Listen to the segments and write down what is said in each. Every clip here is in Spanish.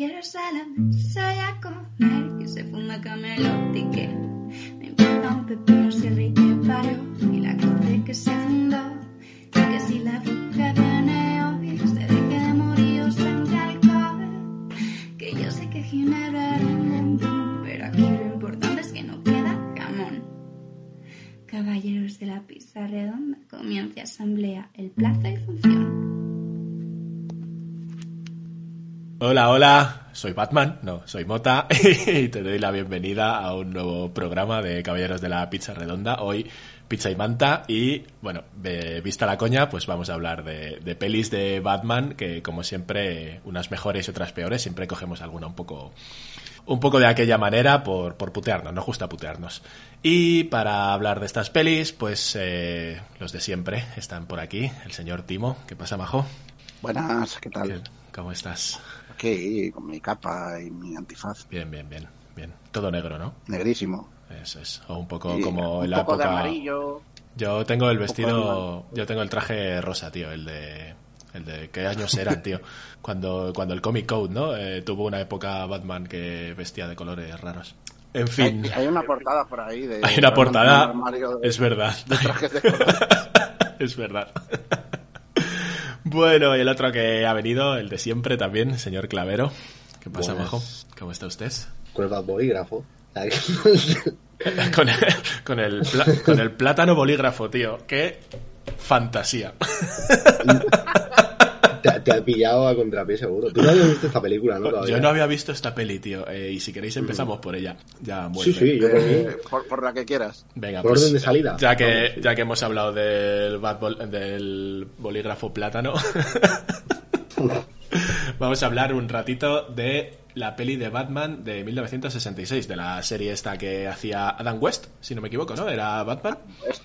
Caballeros a la mesa y a comer, que se fuma camelote y que me importa un pepino si el rey que parió y la corte que se fundó. Y que si la bruja viene hoy, se deje de morir os venga alcohol. Que yo sé que Ginebra era pero aquí lo importante es que no queda jamón. Caballeros de la pizza redonda, comienza asamblea, el plazo y función. Hola, hola, soy Batman, no, soy Mota y te doy la bienvenida a un nuevo programa de Caballeros de la Pizza Redonda. Hoy pizza y manta y, bueno, de- vista la coña, pues vamos a hablar de, de pelis de Batman que, como siempre, unas mejores y otras peores, siempre cogemos alguna un poco un poco de aquella manera por, por putearnos, nos gusta putearnos. Y para hablar de estas pelis, pues eh, los de siempre están por aquí, el señor Timo, ¿qué pasa, Majo? Buenas, ¿qué ¿Qué- tal? ¿Cómo estás? Con mi capa y mi antifaz. Bien, bien, bien, bien. Todo negro, ¿no? Negrísimo. Eso es. O un poco como un en la poco de época. amarillo. Yo tengo el vestido, yo tengo el traje rosa, tío, el de, el de qué años eran, tío. Cuando, cuando el Comic Code, ¿no? Eh, tuvo una época Batman que vestía de colores raros. En fin, Hay, hay una portada por ahí de... hay una portada, de- es verdad, de trajes de color. es verdad. Bueno, y el otro que ha venido, el de siempre también, señor Clavero. ¿Qué pasa, Buenas. Majo? ¿Cómo está usted? con el bolígrafo. Con el, con, el con el plátano bolígrafo, tío. Qué fantasía. te, ha pillado a contrapié seguro. Tú no habías visto esta película, ¿no? Todavía. Yo no había visto esta peli, tío. eh, y si queréis empezamos por ella. Ya, Sí, vuelve. sí, yo por mí. Eh, por, por la que quieras. Venga, Por pues, orden de salida. Ya que, Vamos, sí. ya que hemos hablado del, bad bol- del bolígrafo plátano, vamos a hablar un ratito de la peli de Batman de 1966, de la serie esta que hacía Adam West, si no me equivoco, ¿no? Era Batman.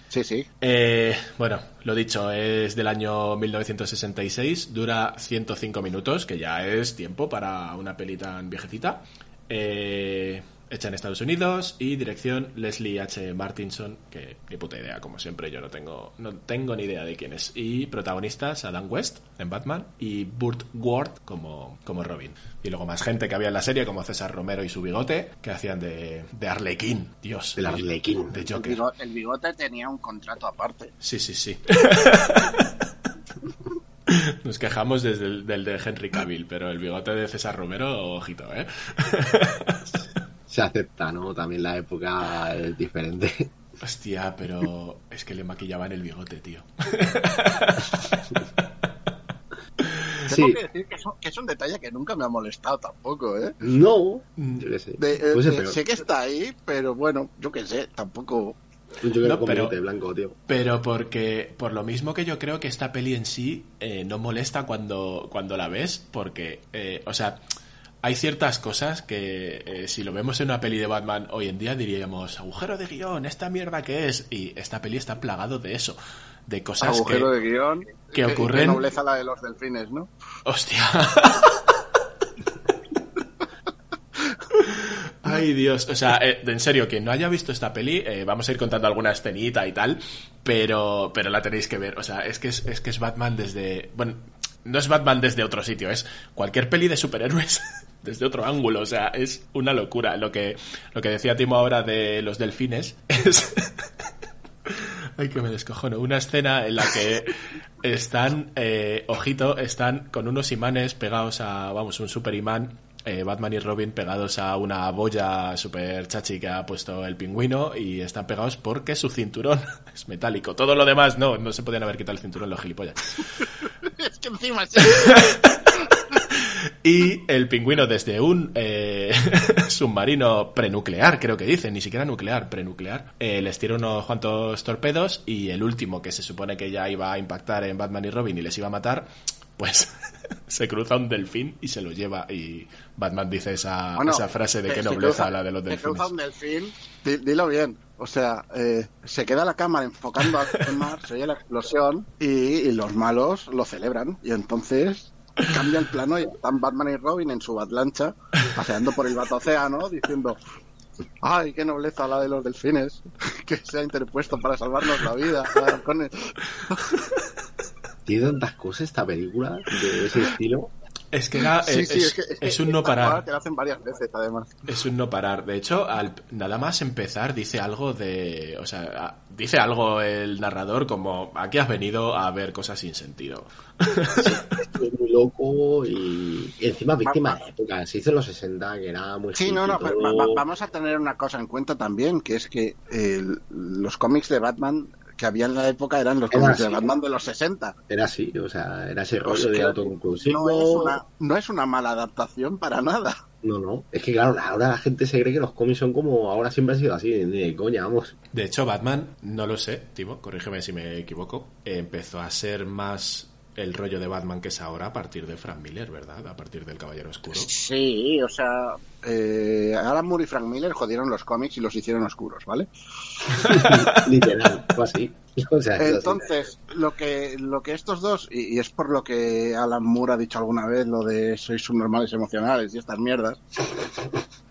Sí, sí. Eh, bueno, lo dicho, es del año 1966, dura 105 minutos, que ya es tiempo para una peli tan viejecita. Eh, hecha en Estados Unidos y dirección Leslie H. Martinson, que ni puta idea, como siempre, yo no tengo, no tengo ni idea de quién es. Y protagonistas Adam West en Batman y Burt Ward como, como Robin. Y luego más gente que había en la serie, como César Romero y su bigote, que hacían de, de Arlequín, Dios. El Arlequín. De El Joker. bigote, el bigote tenía un contrato aparte. Sí, sí, sí. Nos quejamos desde el, del de Henry Cavill, pero el bigote de César Romero, ojito, ¿eh? Se acepta, ¿no? También la época es diferente. Hostia, pero es que le maquillaban el bigote, tío. Sí. Tengo que decir que es, un, que es un detalle que nunca me ha molestado tampoco, ¿eh? No, yo qué sé. De- eh, de- sé que está ahí, pero bueno, yo qué sé, tampoco... Un Joker No, pero- bigote blanco, tío. Pero porque, por lo mismo que yo creo que esta peli en sí eh, no molesta cuando, cuando la ves, porque, eh, o sea, hay ciertas cosas que eh, si lo vemos en una peli de Batman hoy en día diríamos, agujero de guion, esta mierda que es, y esta peli está plagado de eso, de cosas Agujero que... de guion. que ocurren- qué nobleza la de los delfines, ¿no? Hostia. Ay, Dios. O sea, eh, en serio, quien no haya visto esta peli, eh, vamos a ir contando alguna escenita y tal, pero, pero la tenéis que ver. O sea, es que es, es que es Batman desde. Bueno, no es Batman desde otro sitio, es cualquier peli de superhéroes desde otro ángulo. O sea, es una locura. Lo que, lo que decía Timo ahora de los delfines es. Ay, que me descojono. Una escena en la que están, eh, ojito, están con unos imanes pegados a, vamos, un super imán, eh, Batman y Robin pegados a una boya super chachi que ha puesto el pingüino y están pegados porque su cinturón es metálico. Todo lo demás no, no se podían haber quitado el cinturón los gilipollas. es que encima sí. Y el pingüino desde un eh, submarino prenuclear, creo que dicen, ni siquiera nuclear, prenuclear, eh, les tira unos cuantos torpedos y el último que se supone que ya iba a impactar en Batman y Robin y les iba a matar, pues se cruza un delfín y se lo lleva y Batman dice esa, Bueno, esa frase de se- que se nobleza cruza- la de los se delfines. cruza un delfín, di- dilo bien. O sea, eh, se queda la cámara enfocando al mar, se oye la explosión y, y los malos lo celebran. Y entonces cambia el plano y están Batman y Robin en su batlancha paseando por el vato océano diciendo ¡Ay, qué nobleza la de los delfines! Que se ha interpuesto para salvarnos la vida. Tiene tantas cosas esta película de ese estilo. Es que era, Sí, eh, sí, es, que, es un no parar. Te lo hacen varias veces, además. Es un no parar. De hecho, al nada más empezar dice algo de, o sea, dice algo el narrador como aquí has venido a ver cosas sin sentido. Esto es muy loco y, y encima víctima de la época. Se hizo en los 60, que era muy Sí, no, no, pero todo. va- va- vamos a tener una cosa en cuenta también, que es que el- los cómics de Batman que había en la época eran los cómics de. Batman de los 60. Era así, o sea, era ese O rollo sea, de autoconclusivo. No es, una, no es una mala adaptación para nada. No, no. Es que claro, ahora la gente se cree que los cómics son como ahora siempre han sido así, ni de coña, vamos. De hecho, Batman, no lo sé, Timo, corrígeme si me equivoco, empezó a ser más el rollo de Batman que es ahora a partir de Frank Miller, ¿verdad? A partir del Caballero Oscuro. Sí, o sea, eh, Alan Moore y Frank Miller jodieron los cómics y los hicieron oscuros, ¿vale? Literal, fue así. O sea, es así. Entonces, lo que, lo que estos dos, y, y es por lo que Alan Moore ha dicho alguna vez, lo de sois subnormales emocionales y estas mierdas,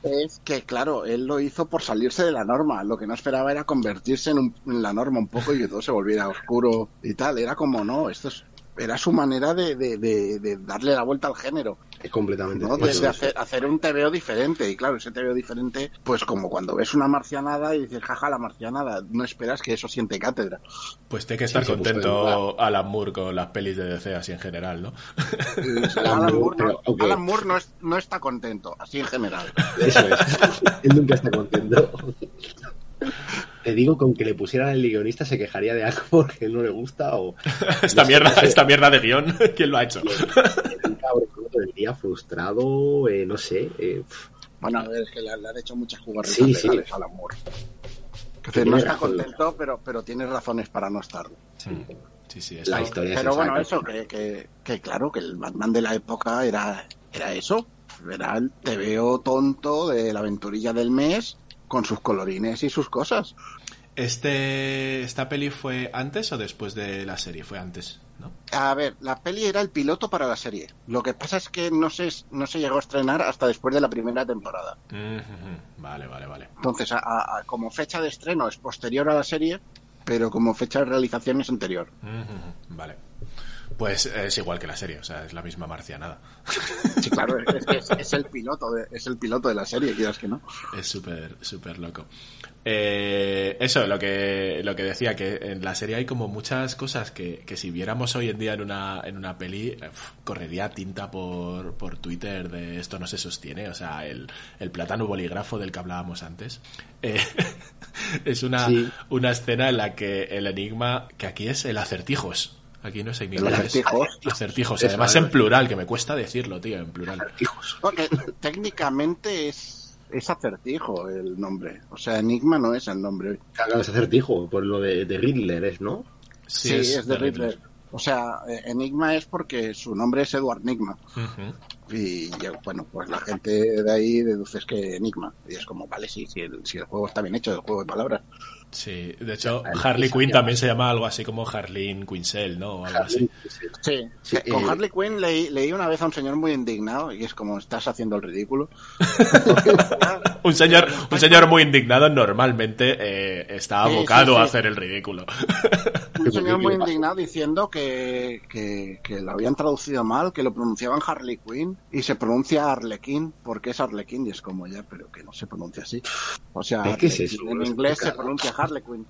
es que, claro, él lo hizo por salirse de la norma. Lo que no esperaba era convertirse en, un- en la norma un poco y que todo se volviera oscuro y tal. Era como, no, esto es, era su manera de, de, de- de darle la vuelta al género. es completamente ¿no? De, cierto de eso. hacer, hacer un TVO diferente. Y claro, ese TVO diferente, pues como cuando ves una marcianada y dices, jaja, la marcianada, no esperas que eso siente cátedra. Pues tiene que estar Sí, de contento Alan Moore con las pelis de DC así en general, ¿no? Alan, Moore, no. Alan Moore no, es- no está contento, así en general. Eso es. Él nunca está contento. Te digo, con que le pusieran el guionista se quejaría de algo porque no le gusta o esta No mierda, sé. esta mierda de guion, ¿quién lo ha hecho? día frustrado, eh, no sé. eh, Bueno, a ver, es que le, le han hecho muchas jugarretas Sí, sí. legales a Alan Moore. Que Tiene no está contento, pero, pero tiene razones para no estarlo. Sí, sí, la esto- historia Pero bueno, eso, que, que, que claro, que el Batman de la época era, era eso. Era el TVO tonto de la aventurilla del mes con sus colorines y sus cosas. Este, ¿Esta peli fue antes o después de la serie? Fue antes, ¿no? A ver, la peli era el piloto para la serie. Lo que pasa es que no se, no se llegó a estrenar hasta después de la primera temporada. Vale, vale, vale. Entonces, a- como fecha de estreno es posterior a la serie, pero como fecha de realización es anterior. Vale. Pues es igual que la serie, o sea, es la misma marcianada. Sí, claro, es, es, es el piloto de, es el piloto de la serie, quieras que no. Es súper, súper loco. Eh, eso, lo que, lo que decía, que en la serie hay como muchas cosas que, que si viéramos hoy en día en una, en una peli, correría tinta por, por Twitter de esto no se sostiene, o sea, el, el plátano bolígrafo del que hablábamos antes. Eh, es una, Sí. una escena en la que el enigma, que aquí es el acertijos. Aquí no es enigma, El es acertijos. acertijos. Eso, Además eso. en plural, que me cuesta decirlo, tío, en plural. Hijos. Porque técnicamente es, es acertijo el nombre. O sea, Enigma no es el nombre. Claro, es acertijo, por lo de, de Riddler, ¿es, no? Sí, es, de Riddler. O sea, eh, Enigma es porque su nombre es Edward Enigma. Ujú. Y ya, bueno, pues la gente de ahí deduce que que Enigma. Y es como, vale, sí, si el, si el juego está bien hecho, el juego de palabras. Sí, de hecho, Harley Quinn también se llama algo así como Harleen Quinzel, ¿no? O algo así. Sí, Sí, con Harley Quinn leí, leí una vez a un señor muy indignado y es como, estás haciendo el ridículo. Un señor, un señor muy indignado normalmente eh, está Sí, sí, abocado a hacer el ridículo. Un señor muy indignado diciendo que, que, que lo habían traducido mal, que lo pronunciaban Harley Quinn y se pronuncia Arlequín porque es Arlequín y es como ya, pero que no se pronuncia así. O sea, ¿Eh, qué es Arlequín eso? en inglés se pronuncia Harley Quinn.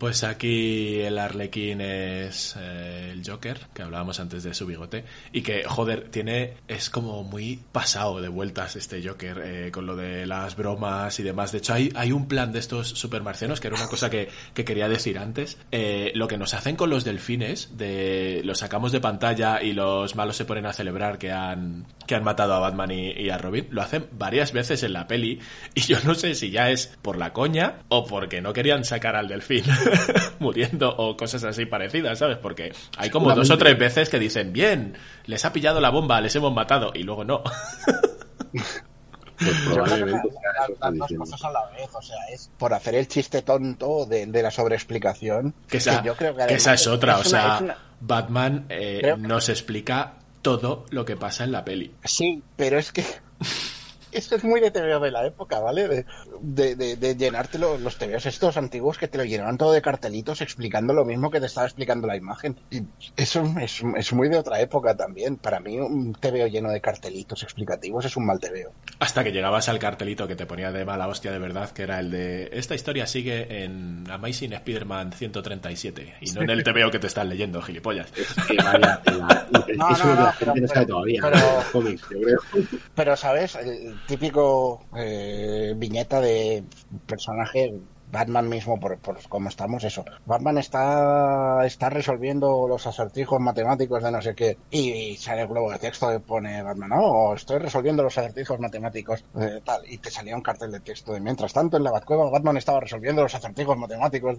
Pues aquí el Arlequín es eh, el Joker, que hablábamos antes de su bigote, y que, joder, tiene, es como muy pasado de vueltas este Joker, eh, con lo de las bromas y demás. De hecho, hay, hay un plan de estos supermarcianos, que era una cosa que, que quería decir antes, eh, lo que nos hacen con los delfines, de los sacamos de pantalla y los malos se ponen a celebrar que han, que han matado a Batman y, y a Robin, lo hacen varias veces en la peli, y yo no sé si ya es por la coña o porque no querían sacar al delfín muriendo o cosas así parecidas, ¿sabes? Porque hay como dos o tres veces que dicen, bien, les ha pillado la bomba, les hemos matado, y luego no. Pues probablemente las dos cosas a la vez, o sea, es por hacer el chiste tonto de, de la sobreexplicación. Que esa, yo creo que que esa además es otra, o sea, una- Batman eh, nos explica todo lo que pasa en la peli. Sí, pero es que Esto es muy de TVO de la época, ¿vale? De, de, de, de llenarte lo- los TVOs estos antiguos que te lo llenaban todo de cartelitos explicando lo mismo que te estaba explicando la imagen. Y eso es, es muy de otra época también. Para mí un TVO lleno de cartelitos explicativos es un mal TVO. Hasta que llegabas al cartelito que te ponía de mala hostia de verdad, que era el de esta historia sigue en Amazing Spider-Man 137 y no en el TVO que te están leyendo, gilipollas. Es que vaya. No, Eso no, no, la pero- no pero- ¿sabes? El típico eh, viñeta de personaje Batman mismo, por, por cómo estamos, eso. Batman está, está resolviendo los acertijos matemáticos de no sé qué. Y sale el globo de texto que pone Batman, no, estoy resolviendo los acertijos matemáticos, eh, tal. Y te salía un cartel de texto de mientras tanto en la Batcueva Batman estaba resolviendo los acertijos matemáticos.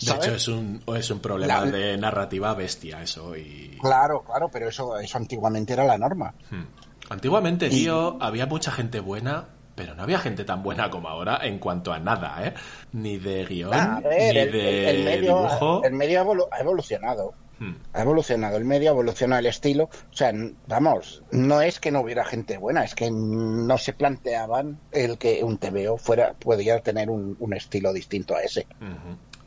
De hecho, es un, es un problema La- de narrativa bestia eso. y Claro, claro, pero eso, eso antiguamente era la norma. Hmm. Antiguamente, Y- tío, había mucha gente buena, pero no había gente tan buena como ahora en cuanto a nada, ¿eh? Ni de guion, ver, ni el, de el- medio, dibujo. el medio ha evolu- ha evolucionado. Hmm. ha evolucionado el medio, ha evolucionado el estilo. O sea, vamos, no es que no hubiera gente buena, es que no se planteaban el que un TVO fuera, podía tener un, un estilo distinto a ese.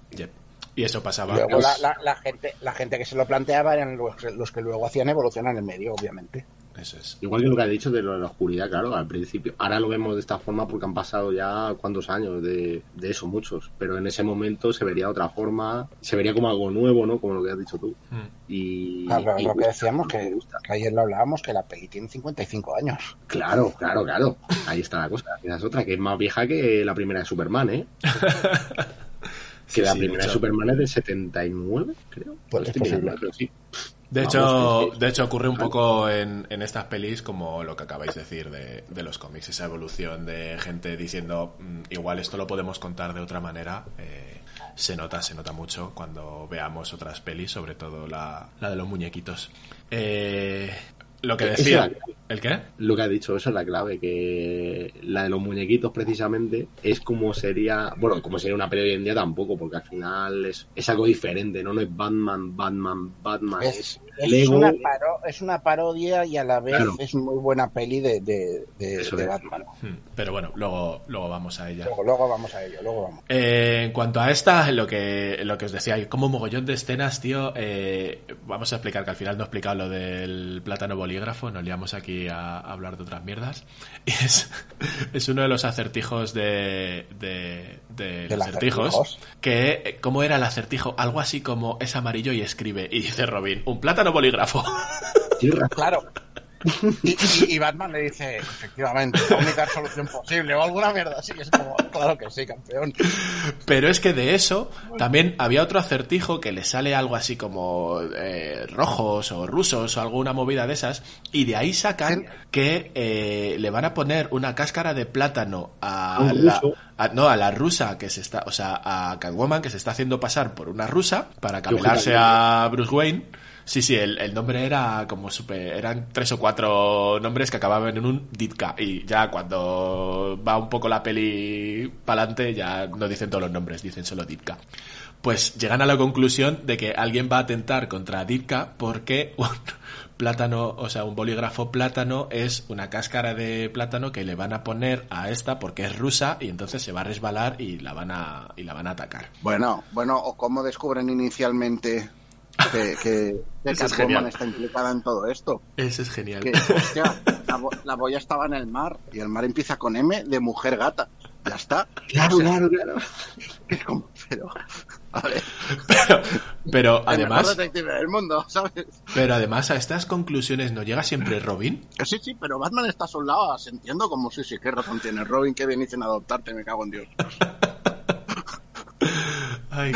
Yep. Y eso pasaba. Luego pues, la, la- la gente, la gente que se lo planteaba eran los, los que luego hacían evolucionar el medio, obviamente. Eso es. Igual que lo que ha dicho de lo de la oscuridad, claro, al principio. Ahora lo vemos de esta forma porque han pasado ya cuántos años de, de eso, muchos. Pero en ese momento se vería de otra forma, se vería como algo nuevo, ¿no? Como lo que has dicho tú. Hmm. Y, Claro, y lo que decíamos, que, ayer lo hablábamos, que la peli tiene 55 años. Claro, claro, claro. Ahí está la cosa. Esa es otra, que es más vieja que la primera de Superman, ¿eh? Sí, Que la sí, primera de. Superman es del 79, creo. Pues Estoy es posible. pero sí. De hecho, de hecho ocurre un poco en, en estas pelis como lo que acabáis de decir de, de los cómics, esa evolución de gente diciendo "Mm, igual esto lo podemos contar de otra manera. eh, se nota, se nota mucho cuando veamos otras pelis, sobre todo la, la de los muñequitos. Eh, lo que Esa decía, es ¿el qué? Lo que ha dicho, eso es la clave, que la de los muñequitos precisamente es como sería, bueno, como sería una peli hoy en día tampoco, porque al final es, es algo diferente, ¿no? No es Batman, Batman, Batman, es, Es, Lego. una paro- es una parodia y a la vez Claro. es muy buena peli de, de, de- Eso de es. Batman. Hmm, Pero bueno, luego, luego vamos a ella. Luego, luego vamos a ello, luego vamos. Eh, en cuanto a esta, lo que, lo que os decía, hay como mogollón de escenas, tío. eh, vamos a explicar que al final no he explicado lo del plátano bolígrafo, nos liamos aquí a, a hablar de otras mierdas. Y es, es uno de los acertijos de, de, de ¿Del los acertijos. acertijos? Que, eh, ¿cómo era el acertijo? Algo así como es amarillo y escribe. Y dice Robin, un plátano bolígrafo. Razón. Claro. Y, y- y Batman le dice, efectivamente, la única solución posible o alguna mierda así. Es como, claro que sí, campeón. Pero es que de eso también había otro acertijo que le sale algo así como eh, rojos o rusos o alguna movida de esas y de ahí sacan que eh, le van a poner una cáscara de plátano a, la, a- no a la rusa que se está o sea a Catwoman que se está haciendo pasar por una rusa para camelarse a Bruce Wayne Sí, sí, el, el nombre era como super. Eran tres o cuatro nombres que acababan en un Ditka. Y ya cuando va un poco la peli para adelante, ya no dicen todos los nombres, dicen solo Ditka. Pues llegan a la conclusión de que alguien va a atentar contra Ditka porque un plátano, o sea, un bolígrafo plátano es una cáscara de plátano que le van a poner a esta porque es rusa y entonces se va a resbalar y la van a, y la van a atacar. Bueno, bueno, o cómo descubren inicialmente que, que, Eso es está implicada en todo esto. Ese es genial. Que, hostia, la, bo- la boya estaba en el mar y el mar empieza con M de mujer gata. Ya está. Claro, claro, claro. Es como, pero, a ver, Pero, pero el además, del mundo, ¿sabes? pero además a estas conclusiones no llega siempre Robin. Que Sí, sí, pero Batman está a su lado, entiendo como sí, sí, qué razón tiene Robin, que bien dicen adoptarte, me cago en Dios. Ay,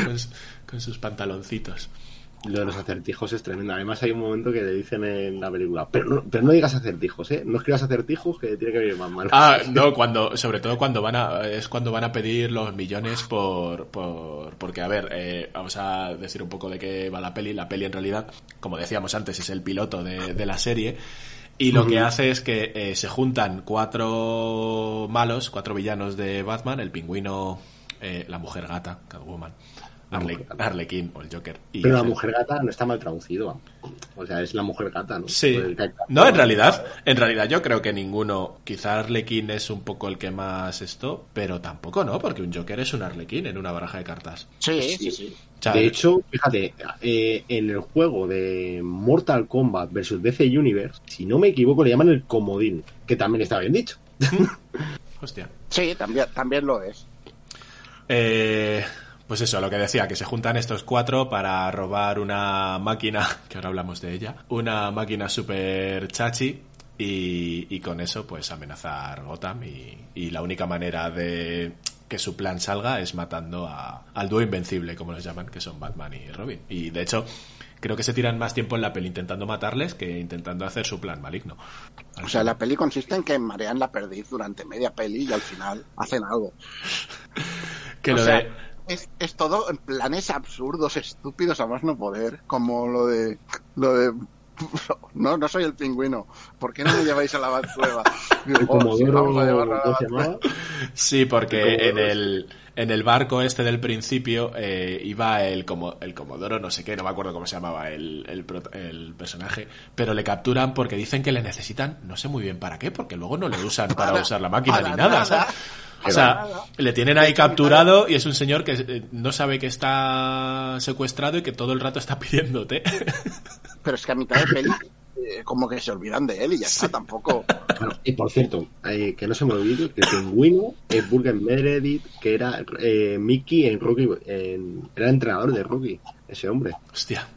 con sus pantaloncitos. Lo de los acertijos es tremendo. Además hay un momento que le dicen en la película, pero no, pero no digas acertijos, ¿eh? No escribas acertijos que tiene que venir más mal. Ah, no, cuando, sobre todo cuando van a, es cuando van a pedir los millones por, por porque a ver, eh, vamos a decir un poco de qué va la peli. La peli en realidad, como decíamos antes, es el piloto de, de la serie. Y lo que hace es que eh, se juntan cuatro malos, cuatro villanos de Batman, el pingüino, eh, la mujer gata, Catwoman, Harley, o el Joker. Y Pero la mujer gata no está mal traducido. O sea, es la mujer gata, ¿no? Sí. No, en realidad, en realidad yo creo que ninguno. Quizá Arlequín es un poco el que más esto, pero tampoco no, porque un Joker es un Arlequín en una baraja de cartas. Sí, sí, sí. De hecho, fíjate, eh, en el juego de Mortal Kombat vs DC Universe, si no me equivoco, le llaman el comodín, que también está bien dicho. hostia. Sí, también, también lo es. Eh, pues eso, lo que decía, que se juntan estos cuatro para robar una máquina, que ahora hablamos de ella, una máquina super chachi. Y, y con eso, pues amenazar Gotham. Y, y la única manera de que su plan salga es matando a- al dúo invencible, como los llaman, que son Batman y Robin. Y de hecho, creo que se tiran más tiempo en la peli intentando matarles que intentando hacer su plan maligno. O sea, la peli consiste en que marean la perdiz durante media peli y al final hacen algo. que o lo sea, de. Es, es todo en planes absurdos, estúpidos a más no poder, como lo de lo de no, no soy el pingüino. ¿Por qué no me lleváis a la El "Oh, sí, vamos a llevarlo a la ¿cómo se Batcueva". llamaba? Sí, porque en Comodoro. el, en el barco este del principio eh, iba el, como, el Comodoro, no sé qué, no me acuerdo cómo se llamaba el, el, el personaje, pero le capturan porque dicen que le necesitan, no sé muy bien para qué, porque luego no le usan para, Para- usar la máquina para ni nada, nada. ¿sabes? O sea, le tienen ahí capturado y es un señor que eh, no sabe que está secuestrado y que todo el rato está pidiéndote. Pero es que a mitad de peli eh, como que se olvidan de él y ya está, tampoco. Bueno, y por cierto, eh, que no se me olvide que el pingüino es Burger Meredith, que era eh, Mickey en Rocky, en- era entrenador de Rocky, ese hombre. Hostia.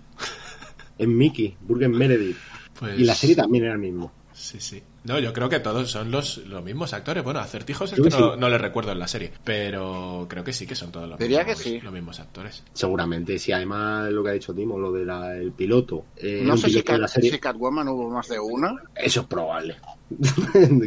Es Mickey, Burger Meredith. Pues... Y la serie también era el mismo. Sí, sí. No, yo creo que todos son los, los mismos actores. Bueno, acertijos es que no, sí. no les recuerdo en la serie. Pero creo que sí que son todos los, Diría mismos, que sí. los mismos actores. Seguramente, si además lo que ha dicho Timo, lo del piloto, eh, No sé si, de Cat- la serie, si Catwoman hubo más de una. eso es probable.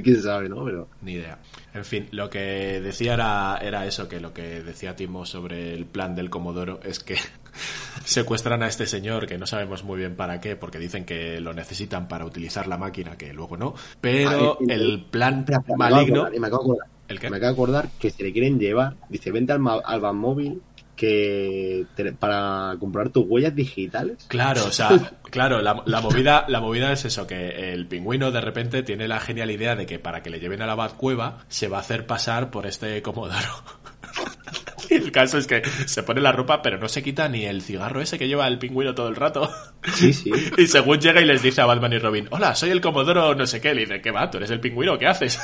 Quién sabe, ¿no? Pero Ni idea. En fin, lo que decía era, era eso, que lo que decía Timo sobre el plan del Comodoro es que secuestran a este señor, que no sabemos muy bien para qué, porque dicen que lo necesitan para utilizar la máquina, que luego no. Pero Ah, el plan maligno... me acabo de acordar. ¿El qué? Me acabo de acordar que se le quieren llevar, dice, vente al, al Batmóvil que te- para comprar tus huellas digitales. Claro, o sea, claro, la, la movida, la movida es eso, que el pingüino de repente tiene la genial idea de que para que le lleven a la Batcueva se va a hacer pasar por este Comodoro. Y el caso es que se pone la ropa, pero no se quita ni el cigarro ese que lleva el pingüino todo el rato. Sí, sí. Y según llega y les dice a Batman y Robin, hola, soy el Comodoro no sé qué, le dice, ¿qué va? ¿Tú eres el pingüino? ¿Qué haces?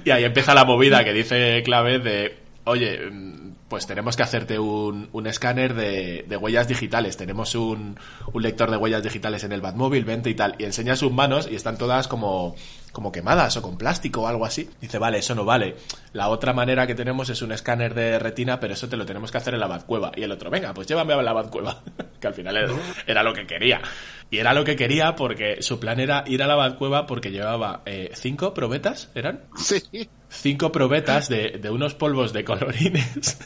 Y ahí empieza la movida que dice Clave de, oye, pues tenemos que hacerte un, un escáner de, de huellas digitales. Tenemos un, un lector de huellas digitales en el Batmóvil, vente y tal. Y enseña sus manos y están todas como, como quemadas o con plástico o algo así. Dice, vale, eso no vale. La otra manera que tenemos es un escáner de retina, pero eso te lo tenemos que hacer en la Batcueva. Y el otro, venga, pues llévame a la Batcueva. que al final era, era lo que quería. Y era lo que quería porque su plan era ir a la Batcueva porque llevaba eh, cinco probetas, ¿eran? Sí. cinco probetas de, de unos polvos de colorines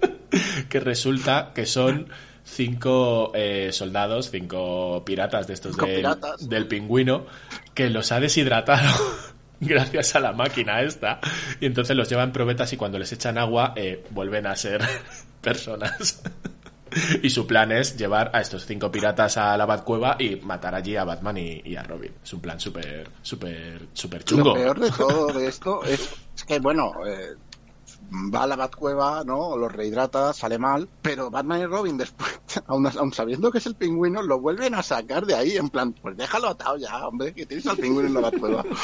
que resulta que son cinco eh, soldados, cinco piratas de estos Cinco del, piratas. del pingüino que los ha deshidratado gracias a la máquina esta y entonces los llevan probetas y cuando les echan agua eh, vuelven a ser personas. Y su plan es llevar a estos cinco piratas a la Batcueva y matar allí a Batman y, y a Robin. Es un plan súper, súper, súper chungo. Lo peor de todo de esto es, es que, bueno, eh, va a la Batcueva, ¿no? Los rehidrata, sale mal, pero Batman y Robin después, aun sabiendo que es el pingüino, lo vuelven a sacar de ahí, en plan, pues déjalo atado ya, hombre, que tienes al pingüino en la Batcueva.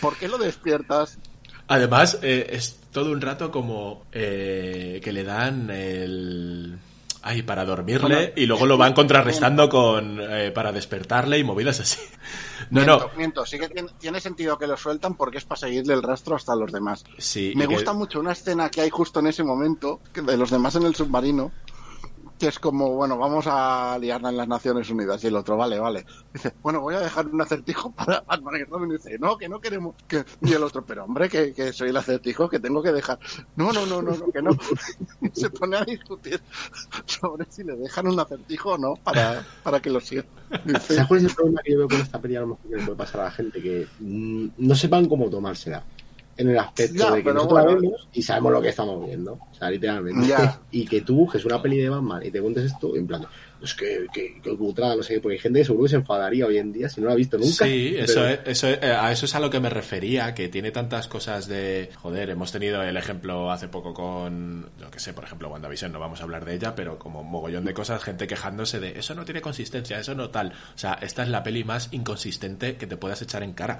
¿Por qué lo despiertas? Además, eh, es todo un rato como eh, que le dan el... Ay, para dormirle Bueno, y luego lo van contrarrestando con eh, para despertarle y movidas así. No, miento, no. miento, sí que tiene, tiene sentido que lo sueltan porque es para seguirle el rastro hasta los demás. Sí, Me y que- gusta mucho una escena que hay justo en ese momento, de los demás en el submarino, que es como, bueno, vamos a liarla en las Naciones Unidas. Y el otro, vale, vale. Dice, bueno, voy a dejar un acertijo para Batman y Robin. Dice, no, que no queremos. Que... Y el otro, pero hombre, que, que soy el acertijo que tengo que dejar. No, no, no, no, no que no. Se pone a discutir sobre si le dejan un acertijo o no para, para que lo siga. Dice, ¿Sabes es el problema que yo veo con esta peli? A lo mejor que puede pasar a la gente que mm, no sepan cómo tomársela. En el aspecto Ya, de que nosotros la bueno. vemos y sabemos lo que estamos viendo. O sea, literalmente. Ya. Y que tú busques una peli de Batman y te cuentes esto, en plan, es que, que, que putada, no sé porque hay gente que seguro que se enfadaría hoy en día si no la ha visto nunca. Sí, Pero- eso es, eso es- eh, a eso es a lo que me refería, que tiene tantas cosas de... Joder, hemos tenido el ejemplo hace poco con, yo que sé, por ejemplo, WandaVision, no vamos a hablar de ella, pero como mogollón de cosas, gente quejándose de eso no tiene consistencia, eso no tal. O sea, esta es la peli más inconsistente que te puedas echar en cara.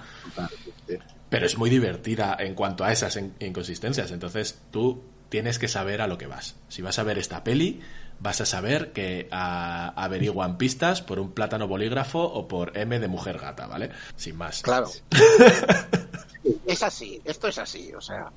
Pero es muy divertida en cuanto a esas in- inconsistencias. Entonces tú tienes que saber a lo que vas. Si vas a ver esta peli, vas a saber que ah, averiguan pistas por un plátano bolígrafo o por M de mujer gata, ¿vale? Sin más. claro. Es así, esto es así, o sea.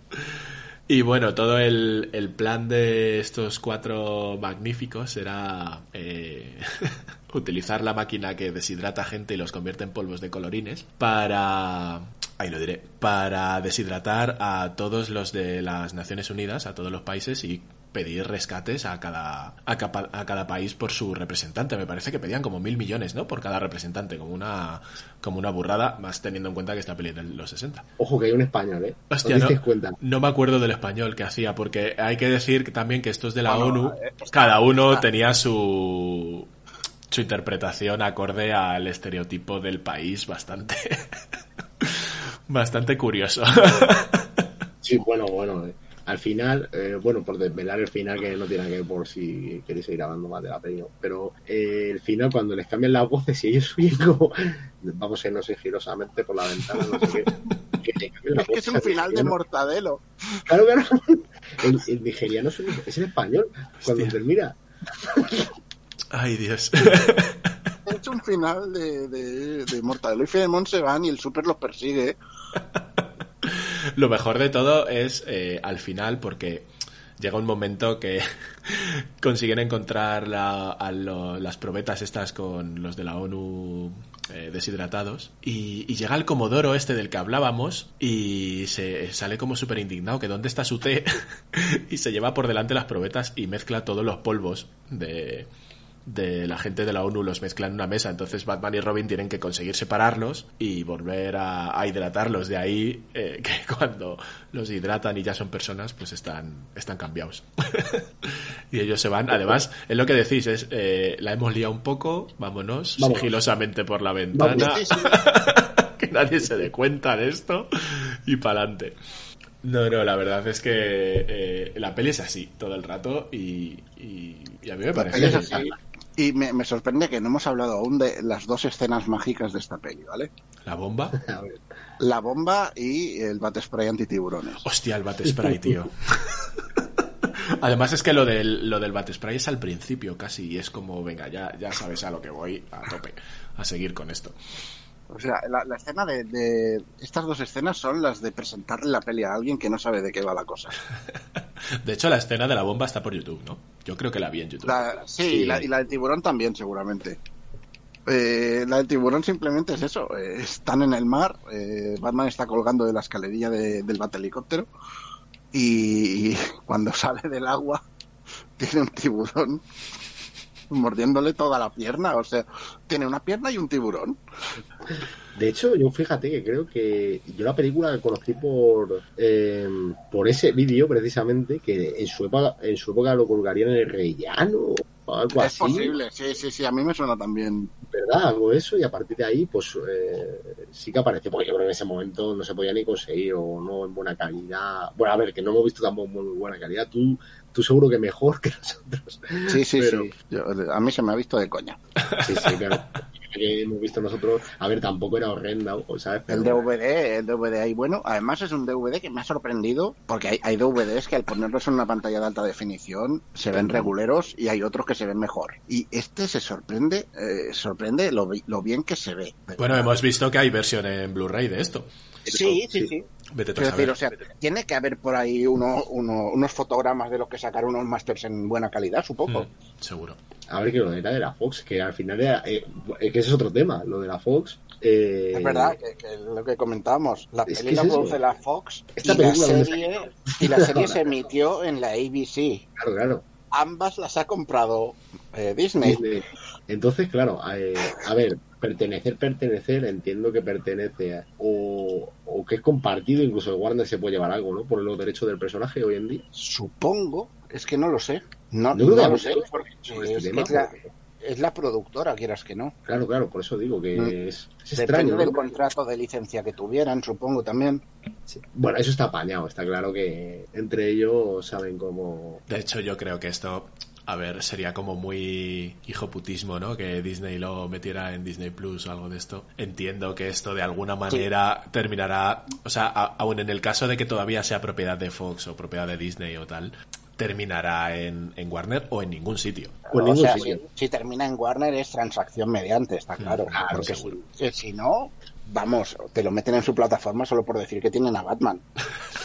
Y bueno, todo el, el plan de estos cuatro magníficos era eh, utilizar la máquina que deshidrata gente y los convierte en polvos de colorines para... Ahí lo diré. Para deshidratar a todos los de las Naciones Unidas, a todos los países y pedir rescates a cada, a, capa- a cada país por su representante. Me parece que pedían como mil millones, ¿no? Por cada representante, como una, como una burrada, más teniendo en cuenta que esta peli es de los 60. Ojo que hay un español, ¿eh? Hostia, ¿Os no, cuenta? no me acuerdo del español que hacía, porque hay que decir que también que estos de la Bueno, ONU, eh, está- cada uno está. tenía su, su interpretación acorde al estereotipo del país bastante, bastante curioso. Sí, bueno, bueno. eh. Al final, eh, bueno, por desvelar el final, que no tiene que ver por si queréis seguir hablando más de la peli, pero eh, el final, cuando les cambian las voces y ellos oyen como, vamos a irnos sigilosamente por la ventana, no sé qué. que Es que es un al final de mortadelo. Claro, claro. El, el nigeriano es, es el español. Cuando Hostia. termina, Ay, Dios. Es un final de, de, de mortadelo y Filemón se van y el super los persigue. Lo mejor de todo es eh, al final porque llega un momento que consiguen encontrar las probetas estas con los de la ONU eh, deshidratados. Y, y llega el comodoro este del que hablábamos y se sale como súper indignado que dónde está su té y se lleva por delante las probetas y mezcla todos los polvos de de la gente de la ONU los mezcla en una mesa, entonces Batman y Robin tienen que conseguir separarlos y volver a, a hidratarlos. De ahí eh, que cuando los hidratan y ya son personas, pues están, están cambiados. y ellos se van. Además, es lo que decís, es eh, la hemos liado un poco, vámonos, Vámonos. sigilosamente por la ventana, que nadie se dé cuenta de esto y para adelante. No, no, la verdad es que eh, la peli es así todo el rato y, y, y a mí me parece peli es así. Y me, me sorprende que no hemos hablado aún de las dos escenas mágicas de esta peli, ¿vale? la bomba. La bomba y el bat spray antitiburones. Hostia, el Bat Spray, tío. Además es que lo del, lo del Bat Spray es al principio casi y es como, venga, ya, ya sabes a lo que voy, a tope, a seguir con esto. O sea, la, la escena de, de- Estas dos escenas son las de presentarle la peli a alguien que no sabe de qué va la cosa. De hecho, la escena de la bomba está por YouTube, ¿no? Yo creo que la vi en YouTube. La- sí, Sí. Y, la, y la del tiburón también, seguramente. Eh, la del tiburón simplemente es eso. eh, están en el mar, eh, Batman está colgando de la escalerilla de- del helicóptero y, y cuando sale del agua tiene un tiburón mordiéndole toda la pierna. O sea, tiene una pierna y un tiburón. De hecho, yo fíjate que creo que yo la película la conocí por eh, por ese vídeo precisamente que en su época en su época lo colgarían en el rellano o algo es así, posible, sí, sí, sí. A mí me suena también. ¿verdad? Algo eso y a partir de ahí pues eh, sí que apareció porque yo creo que en ese momento no se podía ni conseguir o no en buena calidad. Bueno, a ver, que no hemos visto tampoco muy buena calidad. Tú tú seguro que mejor que nosotros. Sí, sí, Pero- sí. Yo- a mí se me ha visto de coña. Sí, sí, claro. que hemos visto nosotros, a ver, tampoco era horrenda, o ¿sabes? El DVD, el DVD ahí bueno. Además es un DVD que me ha sorprendido porque hay, hay DVDs que al ponerlos en una pantalla de alta definición se ven reguleros y hay otros que se ven mejor. Y este se sorprende, eh, sorprende lo, lo bien que se ve. Bueno, hemos visto que hay versión en Blu-ray de esto. Sí, sí, sí. Vete Quiero decir, o sea, tiene que haber por ahí uno, uno- unos fotogramas de los que sacar unos masters en buena calidad, supongo. Mm, seguro. A ver, que lo era de la Fox, que al final era. eh, eh, que ese es otro tema, lo de la Fox. eh, Es verdad, que, lo que comentábamos. La Es que peli la es produce la Fox Esta y la, película, ¿dónde serie, y la serie se emitió en la ABC. Claro, claro. Ambas las ha comprado eh, Disney. Disney. Entonces, claro, eh, a ver, pertenecer, pertenecer, entiendo que pertenece a- o, o que es compartido, incluso el Warner se puede llevar algo, ¿no? Por los derechos del personaje hoy en día. Supongo, es que no lo sé. No, no hay lo sé. mucho porque este es, que tema, es la, porque- es la productora, quieras que no. Claro, claro, por eso digo que Mm. es, es Depende extraño. del ¿no? contrato de licencia que tuvieran, supongo también. Sí. Bueno, eso está apañado, está claro que entre ellos saben cómo... De hecho, yo creo que esto, a ver, sería como muy hijoputismo, ¿no? Que Disney lo metiera en Disney Plus o algo de esto. Entiendo que esto de alguna manera terminará, o sea, aún en el caso de que todavía sea propiedad de Fox o propiedad de Disney o tal, terminará en, en Warner o en ningún sitio. Pues o ningún sea, sitio. si, si termina en Warner es transacción mediante, está claro. Mm, claro, porque seguro. si, que si no, vamos, te lo meten en su plataforma solo por decir que tienen a Batman.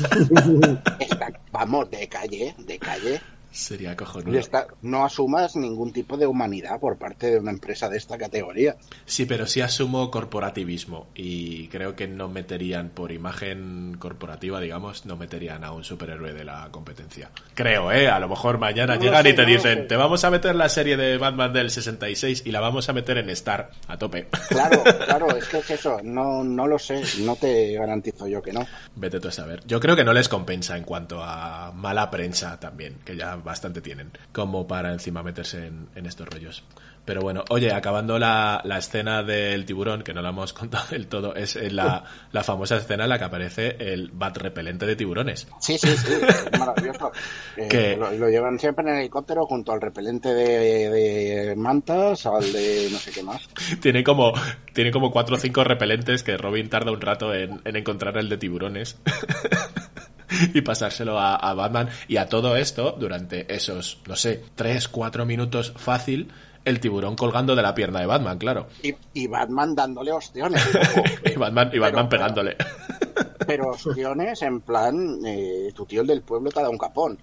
Está- vamos, de calle, de calle. Sería Y cojonudo. está- no asumas ningún tipo de humanidad por parte de una empresa de esta categoría. Sí, pero sí asumo corporativismo y creo que no meterían por imagen corporativa, digamos, no meterían a un superhéroe de la competencia. Creo, ¿eh? A lo mejor mañana No llegan sé, y te no dicen, sé. te vamos a meter la serie de Batman del 66 y la vamos a meter en Star, a tope. Claro, claro, es que es eso, no, no lo sé, no te garantizo yo que no. Vete tú a saber. Yo creo que no les compensa en cuanto a mala prensa también, que ya bastante tienen, como para encima meterse en, en estos rollos. Pero bueno, oye, acabando la, la escena del tiburón, que no la hemos contado del todo, es en la, la famosa escena en la que aparece el bat repelente de tiburones. Sí, sí, sí, es maravilloso. Eh, lo, lo llevan siempre en helicóptero junto al repelente de, de mantas, al de no sé qué más. Tiene como, tiene como cuatro o cinco repelentes que Robin tarda un rato en, en encontrar el de tiburones. y pasárselo a, a Batman. Y a todo esto, durante esos, no sé, tres, cuatro minutos fácil, el tiburón colgando de la pierna de Batman, claro. Y, y Batman dándole ostiones. Y Batman, y Batman Pero- pegándole. Pero ostiones en plan, eh, tu tío el del pueblo te da un capón.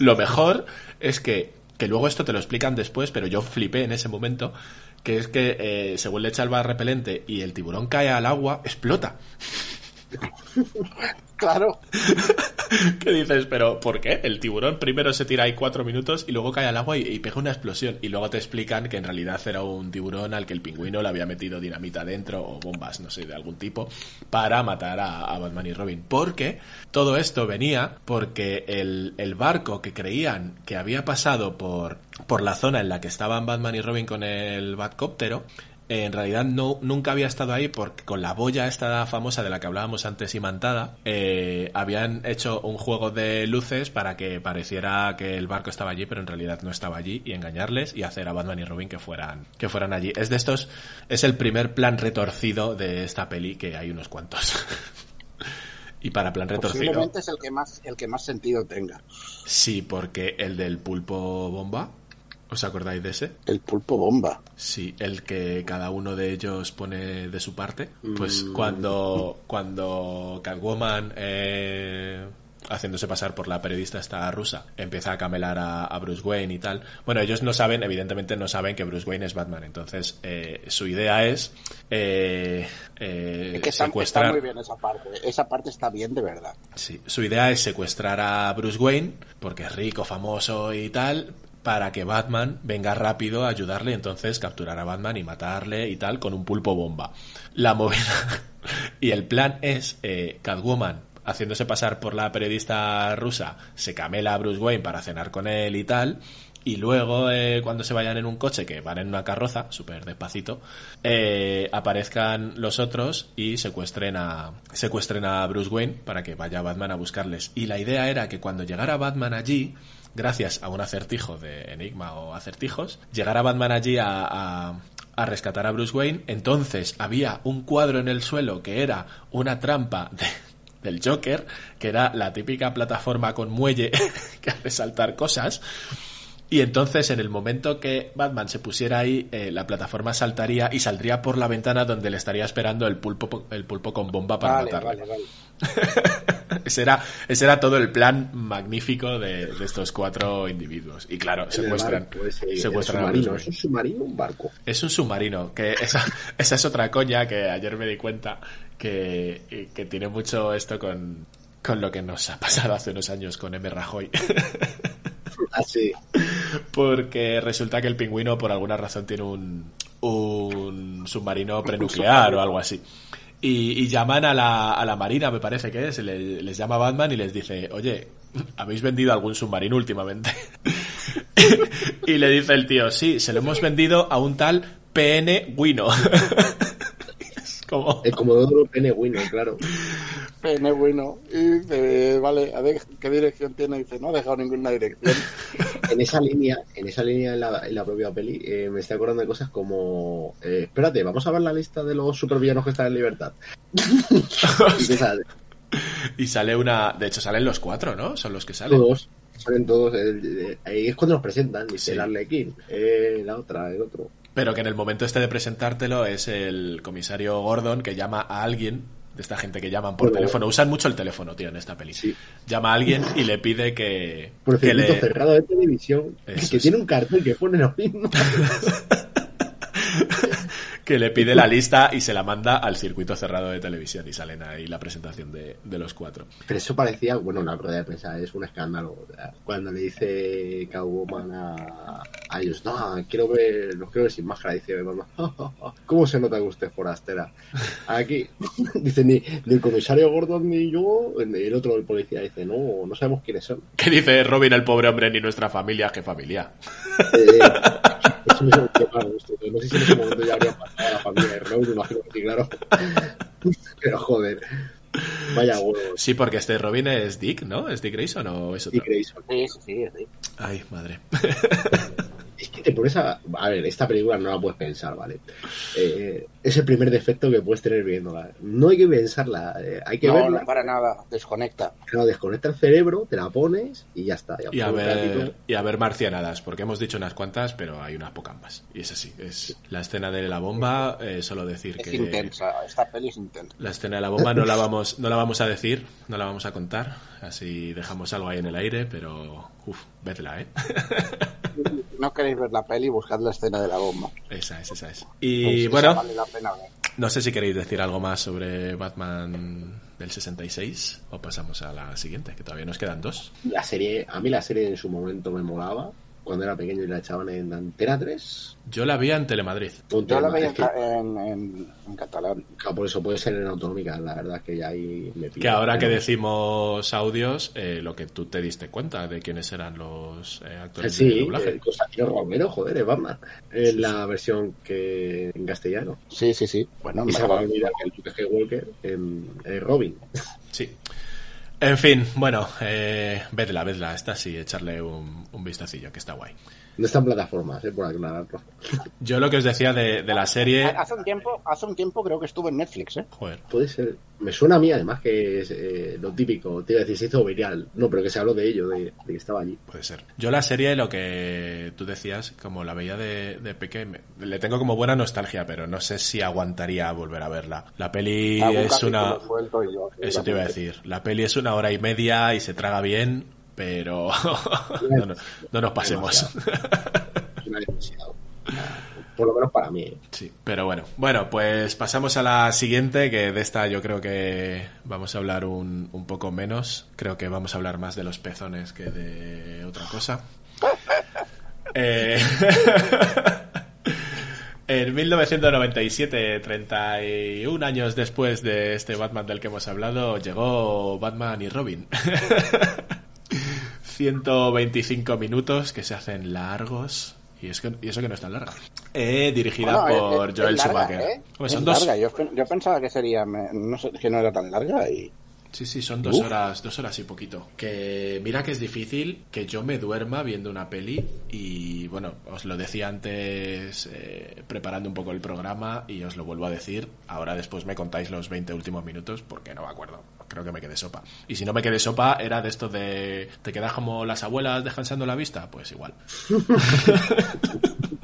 Lo mejor es que, que luego esto te lo explican después, pero yo flipé en ese momento, que es que eh, según le echa el bar repelente y el tiburón cae al agua, explota. Claro, ¿Qué dices? Pero ¿por qué? El tiburón primero se tira ahí cuatro minutos y luego cae al agua y, pega una explosión. Y luego te explican que en realidad era un tiburón al que el pingüino le había metido dinamita dentro o bombas, no sé, de algún tipo, para matar a, a Batman y Robin. Porque todo esto venía porque el, el barco que creían que había pasado por, por la zona en la que estaban Batman y Robin con el Batcóptero, en realidad no, nunca había estado ahí porque con la boya esta famosa de la que hablábamos antes imantada, eh, habían hecho un juego de luces para que pareciera que el barco estaba allí, pero en realidad no estaba allí, y engañarles y hacer a Batman y Robin que fueran, que fueran allí. Es de estos, es el primer plan retorcido de esta peli, que hay unos cuantos. y para plan retorcido. posiblemente es el que más, el que más sentido tenga. Sí, porque el del pulpo bomba, ¿os acordáis de ese? El pulpo bomba. Sí, el que cada uno de ellos pone de su parte. Pues Mm. cuando, cuando Catwoman, eh, haciéndose pasar por la periodista esta rusa, empieza a camelar a, a Bruce Wayne y tal. Bueno, ellos no saben, evidentemente no saben que Bruce Wayne es Batman. Entonces, eh, su idea es eh, eh, Es que está, está secuestrar. muy bien esa parte. Esa parte está bien de verdad. Sí, su idea es secuestrar a Bruce Wayne, porque es rico, famoso y tal, para que Batman venga rápido a ayudarle, entonces capturar a Batman y matarle y tal con un pulpo bomba. La movida. y el plan es eh, Catwoman haciéndose pasar por la periodista rusa, se camela a Bruce Wayne para cenar con él y tal. Y luego, eh, cuando se vayan en un coche, que van en una carroza, súper despacito, eh, aparezcan los otros y secuestren a, secuestren a Bruce Wayne para que vaya Batman a buscarles. Y la idea era que cuando llegara Batman allí, gracias a un acertijo de Enigma o acertijos, llegara Batman allí a, a, a rescatar a Bruce Wayne. Entonces había un cuadro en el suelo que era una trampa de- del Joker, que era la típica plataforma con muelle que hace saltar cosas. Y entonces, en el momento que Batman se pusiera ahí, eh, la plataforma saltaría y saldría por la ventana donde le estaría esperando el pulpo, el pulpo con bomba para Vale, matarle. vale, vale. Ese era, ese era todo el plan magnífico de, de estos cuatro individuos. Y claro, secuestran, ese, secuestran a submarino. ¿Es un submarino un barco? Es un submarino, que esa, esa es otra coña que ayer me di cuenta que, que tiene mucho esto con, con lo que nos ha pasado hace unos años con M. Rajoy. Ah, sí. Porque resulta que el pingüino por alguna razón tiene un, un submarino prenuclear o algo así. Y, llaman a la, a la marina, me parece que es, le- les llama Batman y les dice, oye, ¿habéis vendido algún submarino últimamente? y le dice el tío, sí, se lo hemos vendido a un tal PN Wino. es como... El Comodoro Pene Wino, claro. Pene bueno. Y dice, vale, a ver qué dirección tiene. Y dice, no ha dejado ninguna dirección. En esa línea, en esa línea en la, en la propia peli, eh, me estoy acordando de cosas como eh, espérate, vamos a ver la lista de los supervillanos que están en libertad. y sale, Y sale una... De hecho, salen los cuatro, ¿no? Son los que salen. todos, salen todos, eh, eh, ahí es cuando los presentan, dice Sí. el Arlequín, eh, la otra, el otro. Pero que en el momento este de presentártelo es el comisario Gordon que llama a alguien, de esta gente que llaman por teléfono. Usan mucho el teléfono, tío, en esta peli. Sí. Llama a alguien y le pide que, Por que le, cerrado de televisión, Eso que es. tiene un cartel que pone lo mismo. que le pide la lista y se la manda al circuito cerrado de televisión y salen ahí la presentación de, de los cuatro. Pero eso parecía, bueno, una rueda de prensa, es un escándalo. Cuando le dice Catwoman a, a ellos, no, quiero ver, los quiero ver sin máscara, dice Batman, "Ja, ja, ja, ¿cómo se nota que usted es forastera? Aquí, dice, ni, ni el comisario Gordon ni yo, el otro, el policía, dice, no, no sabemos quiénes son. ¿Qué dice Robin, el pobre hombre, ni nuestra familia? ¿Qué familia? Eh, eso me claro, esto, no sé si en ese momento ya habría pasado a la familia de Robin, imagino que sí, claro. Pero joder, vaya huevos. Sí, porque este Robin es Dick, ¿no? ¿Es Dick Grayson o es otro? Grayson. Sí, sí, sí. sí. Ay, madre. Es que te pones a. A ver, esta película no la puedes pensar, ¿vale? Eh, es el primer defecto que puedes tener viéndola. No hay que pensarla, eh, hay que No, verla. no para nada. Desconecta. Claro, desconecta el cerebro, te la pones y ya está. ya Y a, ver, y a ver marcianadas, porque hemos dicho unas cuantas, pero hay unas pocas más. Y es así, es la escena de la bomba, eh, solo decir Es que... intensa. Esta peli es intensa. La escena de la bomba no la vamos, no la vamos a decir, no la vamos a contar, así dejamos algo ahí en el aire, pero uff, vedla, ¿eh? No queréis ver la peli, buscad la escena de la bomba. esa es, esa es. Pues Y esa bueno, Vale la pena ver. no sé si queréis decir algo más sobre Batman del 66 o pasamos a la siguiente, que todavía nos quedan dos. La serie, a mí la serie en su momento me molaba. Cuando era pequeño y la echaban en Antena 3. Yo la vi en Telemadrid. Yo la veía es que- en, en, en catalán. claro, por eso puede ser en autonómica, la verdad que ya ahí me Que pilla. ahora que decimos audios, eh, lo que tú te diste cuenta de quiénes eran los eh, actores de Sí, doblaje. eh, Constantino Romero, joder, es Batman. En la versión que en castellano. Sí, sí, sí. Bueno, Y se va a olvidar que el Luke Skywalker en, en Robin. Sí. En fin, bueno, eh, vedla, vedla. Esta sí, echarle un, un vistacillo, que está guay. No está en plataformas, eh, por aclararlo. Yo lo que os decía de, de la serie... Hace un tiempo, hace un tiempo creo que estuvo en Netflix, ¿eh? Joder, Puede ser. Me suena a mí, además, que es eh, lo típico. Te iba a decir, se hizo viral. No, pero que se habló de ello, de, de que estaba allí. puede ser. Yo la serie, lo que tú decías, como la veía de, de pequeño, le tengo como buena nostalgia, pero no sé si aguantaría volver a verla. La peli es una... yo- Eso te iba a decir. La peli es una hora y media y se traga bien, pero no, no- no nos pasemos. Demasiado. Por lo menos para mí. eh. Sí, pero bueno. Bueno, pues pasamos a la siguiente, que de esta yo creo que vamos a hablar un, un poco menos. Creo que vamos a hablar más de los pezones que de otra cosa. Eh, En 1997, 31 años después de este Batman del que hemos hablado, llegó Batman y Robin. 125 minutos que se hacen largos. Y, es que, y eso que no es tan larga. Eh, dirigida Bueno, es- por es Joel larga, Schumacher. ¿eh? Pues Es son dos, larga. Yo, yo pensaba que sería, no sé, que no era tan larga y Sí, sí, son dos Uf. horas, dos horas y poquito. Que mira que es difícil que yo me duerma viendo una peli y bueno, os lo decía antes eh, preparando un poco el programa y os lo vuelvo a decir. Ahora después me contáis los 20 últimos minutos porque no me acuerdo. Creo que me quedé sopa. Y si no me quedé sopa era de esto de te quedas como las abuelas descansando la vista, pues igual.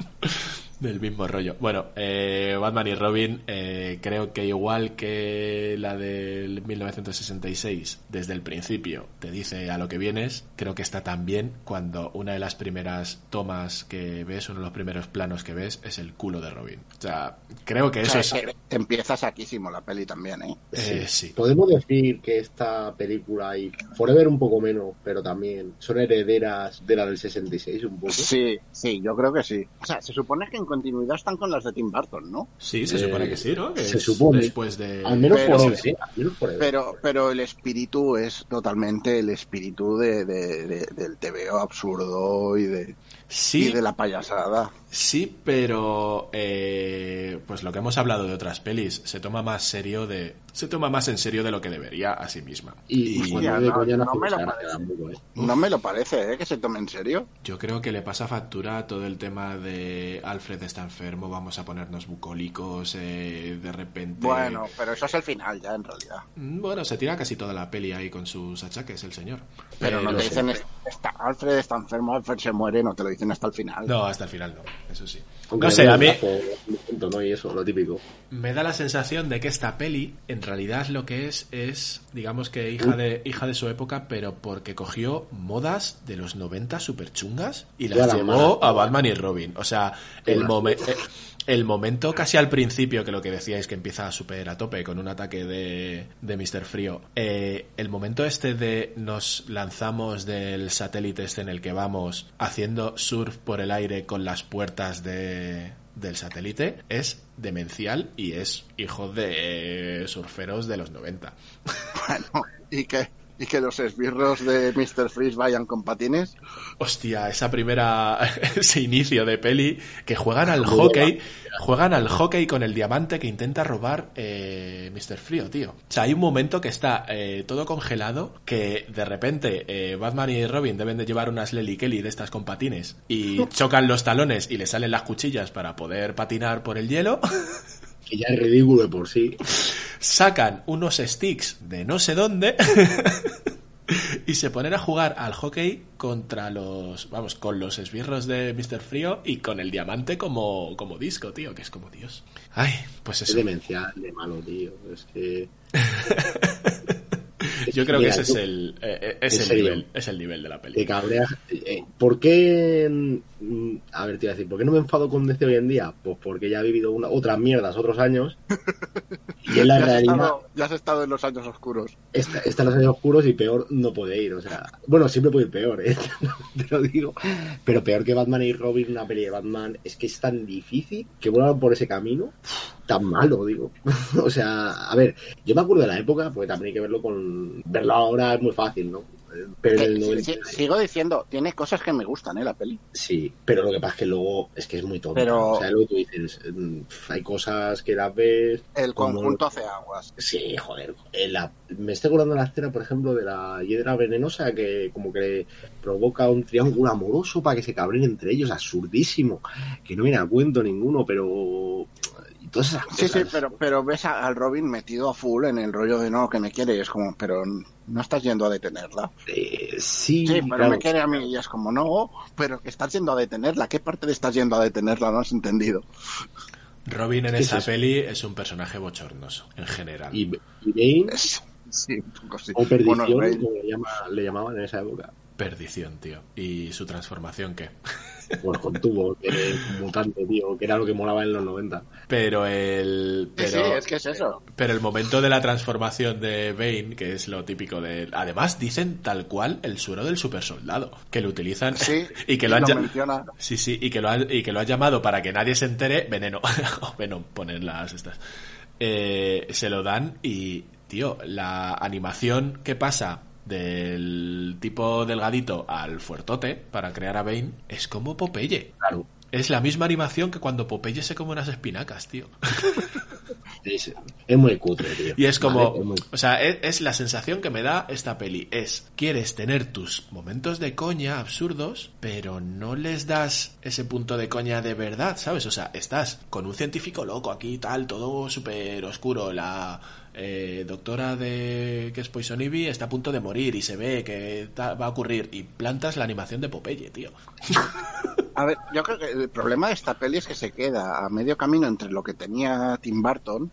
Del mismo rollo. Bueno, eh, Batman y Robin, eh, creo que igual que la del 1966, desde el principio te dice a lo que vienes, creo que está también cuando una de las primeras tomas que ves, uno de los primeros planos que ves, es el culo de Robin. O sea, creo que O eso sea, es... que empieza saquísimo la peli también, ¿eh? eh, sí. Podemos decir que esta película y Forever un poco menos, pero también son herederas de la del 66 un poco. Sí, sí, yo creo que sí. O sea, se supone que en continuidad están con las de Tim Burton, ¿no? Sí, se Eh, supone que sí, ¿no? Que se es supone. Después de... Al menos Pero- menos Forever. Pero, pero el espíritu es totalmente el espíritu de, de- de- del TVO absurdo y de, Sí, y de la payasada. Sí, pero eh, pues lo que hemos hablado de otras pelis se toma más serio de se toma más en serio de lo que debería a sí misma. Y, Y Hostia, de no- me lo parece. tampoco, ¿eh? No me lo parece, ¿eh? Que se tome en serio. yo creo que le pasa factura todo el tema de Alfred está enfermo, vamos a ponernos bucólicos, eh, de repente. Bueno, pero eso es el final ya, en realidad. Mm, Bueno, se tira casi toda la peli ahí con sus achaques, el señor. Pero no te dicen, está, Alfred está enfermo, Alfred se muere, no te lo dicen hasta el final. No, hasta el final no, eso sí. Aunque No sé, a mí punto, ¿no? Y eso, lo típico. me da la sensación de que esta peli en realidad lo que es es digamos que hija de hija de su época pero porque cogió modas de los 90 super chungas y las la llevó mala. a Batman y Robin o sea el momento el momento casi al principio que lo que decíais que empieza súper a tope con un ataque de, de Mr. Frío eh, el momento este de nos lanzamos del satélite este en el que vamos haciendo surf por el aire con las puertas de del satélite es demencial y es hijo de surferos de los 90. Bueno, y que, y que los esbirros de Mr. Freeze vayan con patines. Hostia, esa primera, ese inicio de peli que juegan al Muy hockey, juegan al hockey con el diamante que intenta robar eh, Mr. Frío, tío. O sea, hay un momento que está eh, todo congelado, que de repente eh, Batman y Robin deben de llevar unas Lely Kelly de estas con patines y chocan los talones y le salen las cuchillas para poder patinar por el hielo. Que ya es ridículo de por sí. sacan unos sticks de no sé dónde y se ponen a jugar al hockey contra los, vamos, con los esbirros de Mr. Frío y con el diamante como, como disco, tío, que es como Dios. Ay, pues Es eso. demencial, de malo, tío. Es que... Yo creo que ese es el, eh, eh, es ¿En el nivel, es el nivel de la Te peli. cabreas. eh, ¿Por qué? mm, A ver, te iba a decir, ¿por qué no me enfado con DC hoy en día? Pues porque ya he vivido una, otras mierdas otros años. Y en la Ya has, realidad, estado, ya has estado en los años oscuros. está, están los años oscuros y peor no puede ir. O sea, bueno, siempre puede ir peor, ¿eh? te lo digo. Pero peor que Batman y Robin, una peli de Batman, es que es tan difícil que vuelvan por ese camino. Tan malo, digo. o sea, a ver, yo me acuerdo de la época, porque también hay que verlo con. Verlo ahora es muy fácil, ¿no? Pero el Eh, 90. sí, sigo diciendo, tiene cosas que me gustan, ¿eh? La peli. Sí, pero lo que pasa es que luego es que es muy tonto. Pero- O sea, lo que tú dices, mm, hay cosas que las ves. El como- conjunto hace aguas. Sí, joder. la- Me estoy acordando la escena, por ejemplo, de la hiedra venenosa que como que provoca un triángulo amoroso para que se cabren entre ellos. Absurdísimo. Que no viene a cuento ninguno, pero. Y todas esas Sí, cosas. sí, pero, pero ves a- al Robin metido a full en el rollo de no, que me quiere, y es como, pero no estás yendo a detenerla. Eh, sí, Sí, pero claro. me quiere a mí, y es como, no, pero que estás yendo a detenerla. ¿Qué parte de estás yendo a detenerla? No has entendido. Robin en ¿Qué es esa peli es un personaje bochornoso, en general. Y, y Bane, sí, un poco sí. o perdición, Bueno, como le, llama- le llamaban en esa época. Perdición, tío. ¿Y su transformación qué? Pues con tubo, que mutante, tío, que era lo que molaba en los 90. Pero el... Sí, Pero... sí, es que es eso. Pero el momento de la transformación de Bane, que es lo típico de... Además, dicen tal cual el suero del supersoldado, que lo utilizan Sí, y que lo han... menciona. Sí, sí, y que lo han, y que lo han llamado para que nadie se entere, veneno. o venom, ponen las estas. Eh, se lo dan y, tío, la animación que pasa del tipo delgadito al fuertote para crear a Bane es como Popeye. Claro. Es la misma animación que cuando Popeye se come unas espinacas, tío. Es, es muy cutre, tío. Y es como, Vale, es muy- o sea, es, es la sensación que me da esta peli. Es, quieres tener tus momentos de coña absurdos, pero no les das ese punto de coña de verdad, ¿sabes? O sea, estás con un científico loco aquí, tal, todo súper oscuro. La eh, doctora de que es Poison Ivy está a punto de morir y se ve que va a ocurrir. Y plantas la animación de Popeye, tío. A ver, yo creo que el problema de esta peli es que se queda a medio camino entre lo que tenía Tim Burton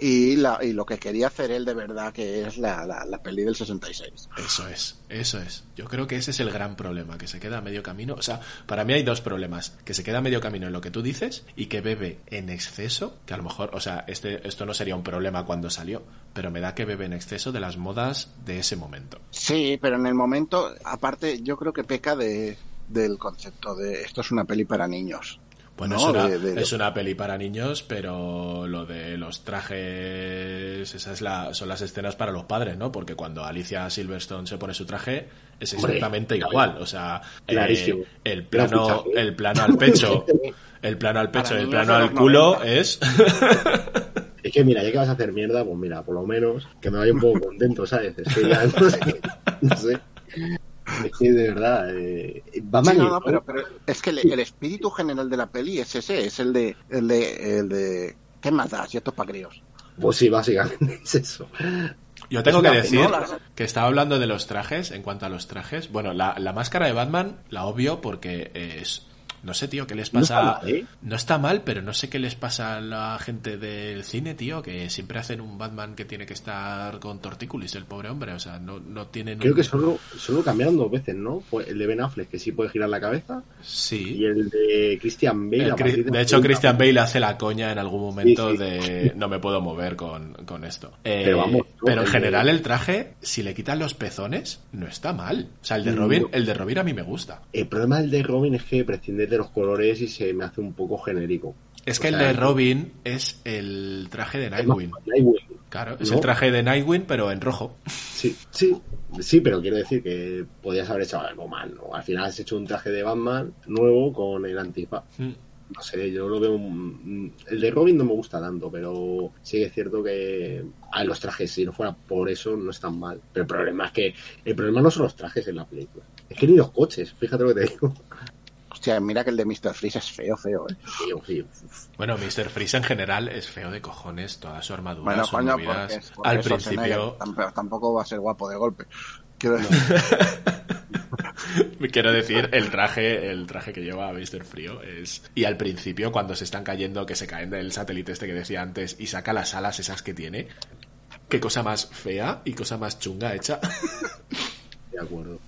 y, la, y lo que quería hacer él de verdad, que es la, la, la peli del 66. Eso es, eso es. Yo creo que ese es el gran problema, que se queda a medio camino. O sea, para mí hay dos problemas. Que se queda a medio camino en lo que tú dices y que bebe en exceso, que a lo mejor, o sea, este, esto no sería un problema cuando salió, pero me da que bebe en exceso de las modas de ese momento. Sí, pero en el momento, aparte, yo creo que peca de, del concepto de esto es una peli para niños. Bueno, No, es, una, de- de- es una peli para niños, pero lo de los trajes, esas es la, son las escenas para los padres, ¿no? Porque cuando Alicia Silverstone se pone su traje es exactamente igual. O sea, eh, Clarísimo. el plano, el plano al pecho, el plano al pecho Para y el plano al culo 90. es Es que mira, ya que vas a hacer mierda, pues mira, por lo menos que me vaya un poco contento, ¿sabes? Es que ya no sé. No sé. Es que de verdad, eh, Batman Sí, no, y- no, pero, pero es que el, el espíritu general de la peli es ese, es el de, el de, el de ¿qué más das? Y esto es para críos. Pues sí, básicamente es eso. Yo tengo Es que decir no, que estaba hablando de los trajes, en cuanto a los trajes. Bueno, la, la máscara de Batman la obvio porque es... No sé, tío, qué les No pasa... está mal, ¿eh? No está mal, pero no sé qué les pasa a la gente del cine, tío, que siempre hacen un Batman que tiene que estar con tortícolis, el pobre hombre. O sea, no, no tienen... Creo un- que solo, solo cambiaron dos veces, ¿no? Fue el de Ben Affleck, que sí puede girar la cabeza, Sí. y el de Christian Bale. Cri- de hecho, Christian Bale hace la coña en algún momento Sí, sí. de no me puedo mover con, con esto. Eh, Pero vamos, ¿no? pero en general el traje, si le quitan los pezones, no está mal. O sea, el de. Robin, el de Robin a mí me gusta. El problema del de Robin es que prescinde de los colores y se me hace un poco genérico. Es O que el de Robin es el traje de Nightwing. Nightwing. Claro, es ¿no? el traje de Nightwing, pero en rojo. Sí, sí, sí, pero quiero decir que podías haber hecho algo mal, ¿no? Al final has hecho un traje de Batman nuevo con el antifaz. Mm. No sé, yo lo veo. mm, El de Robin no me gusta tanto, pero sí que es cierto que a los trajes, si no fuera por eso, no están mal. Pero el problema es que el problema no son los trajes en la película. Es que ni los coches, fíjate lo que te digo. Hostia, mira que el de Mr. Freeze es feo, feo, ¿eh? Tío, uf. Bueno, Mr. Freeze en general es feo de cojones, toda su armadura, Bueno, sus coño, movidas. porque, porque Al principio, pero tampoco va a ser guapo de golpe. Quiero decir, Quiero decir, el traje, el traje que lleva Mr. Frío es. Y al principio, cuando se están cayendo, que se caen del satélite este que decía antes, y saca las alas esas que tiene. Qué cosa más fea y cosa más chunga hecha. de acuerdo.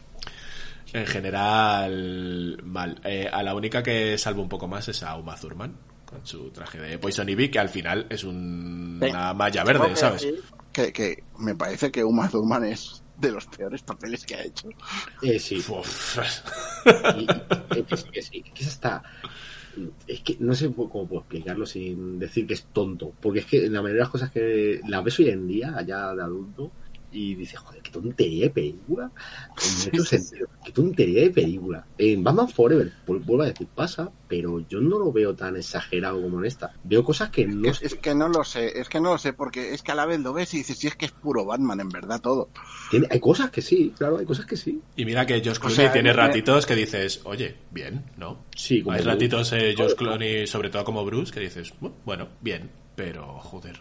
En general, mal. Eh, a la única que salvo un poco más es a Uma Thurman, con su traje de Poison Ivy, que al final es un- Sí. una malla verde, que ¿sabes? Que, que me parece que Uma Thurman es de los peores papeles que ha hecho. Eh, sí, Uf. Y- y- es que sí, que sí, que es hasta. Es que no sé cómo puedo explicarlo sin decir que es tonto. Porque es que la mayoría de las cosas que la ves hoy en día, allá de adulto, y dices, joder, qué tontería de película. En muchos sentidos, qué tontería de película. En Batman Forever, vu- vuelvo a decir, pasa, pero yo no lo veo tan exagerado como en esta. Veo cosas que no Es, es que no lo sé, es que no lo sé, porque es que a la vez lo ves y dices, si es que es puro Batman, en verdad, todo. tiene- hay cosas que sí, claro, hay cosas que sí. Y mira que Josh Clooney sea, tiene ratitos que dices, oye, bien, ¿no? Sí, como Hay Bruce. ratitos eh, Josh Clooney, sobre todo como Bruce, que dices, "Bu- bueno, bien, pero joder.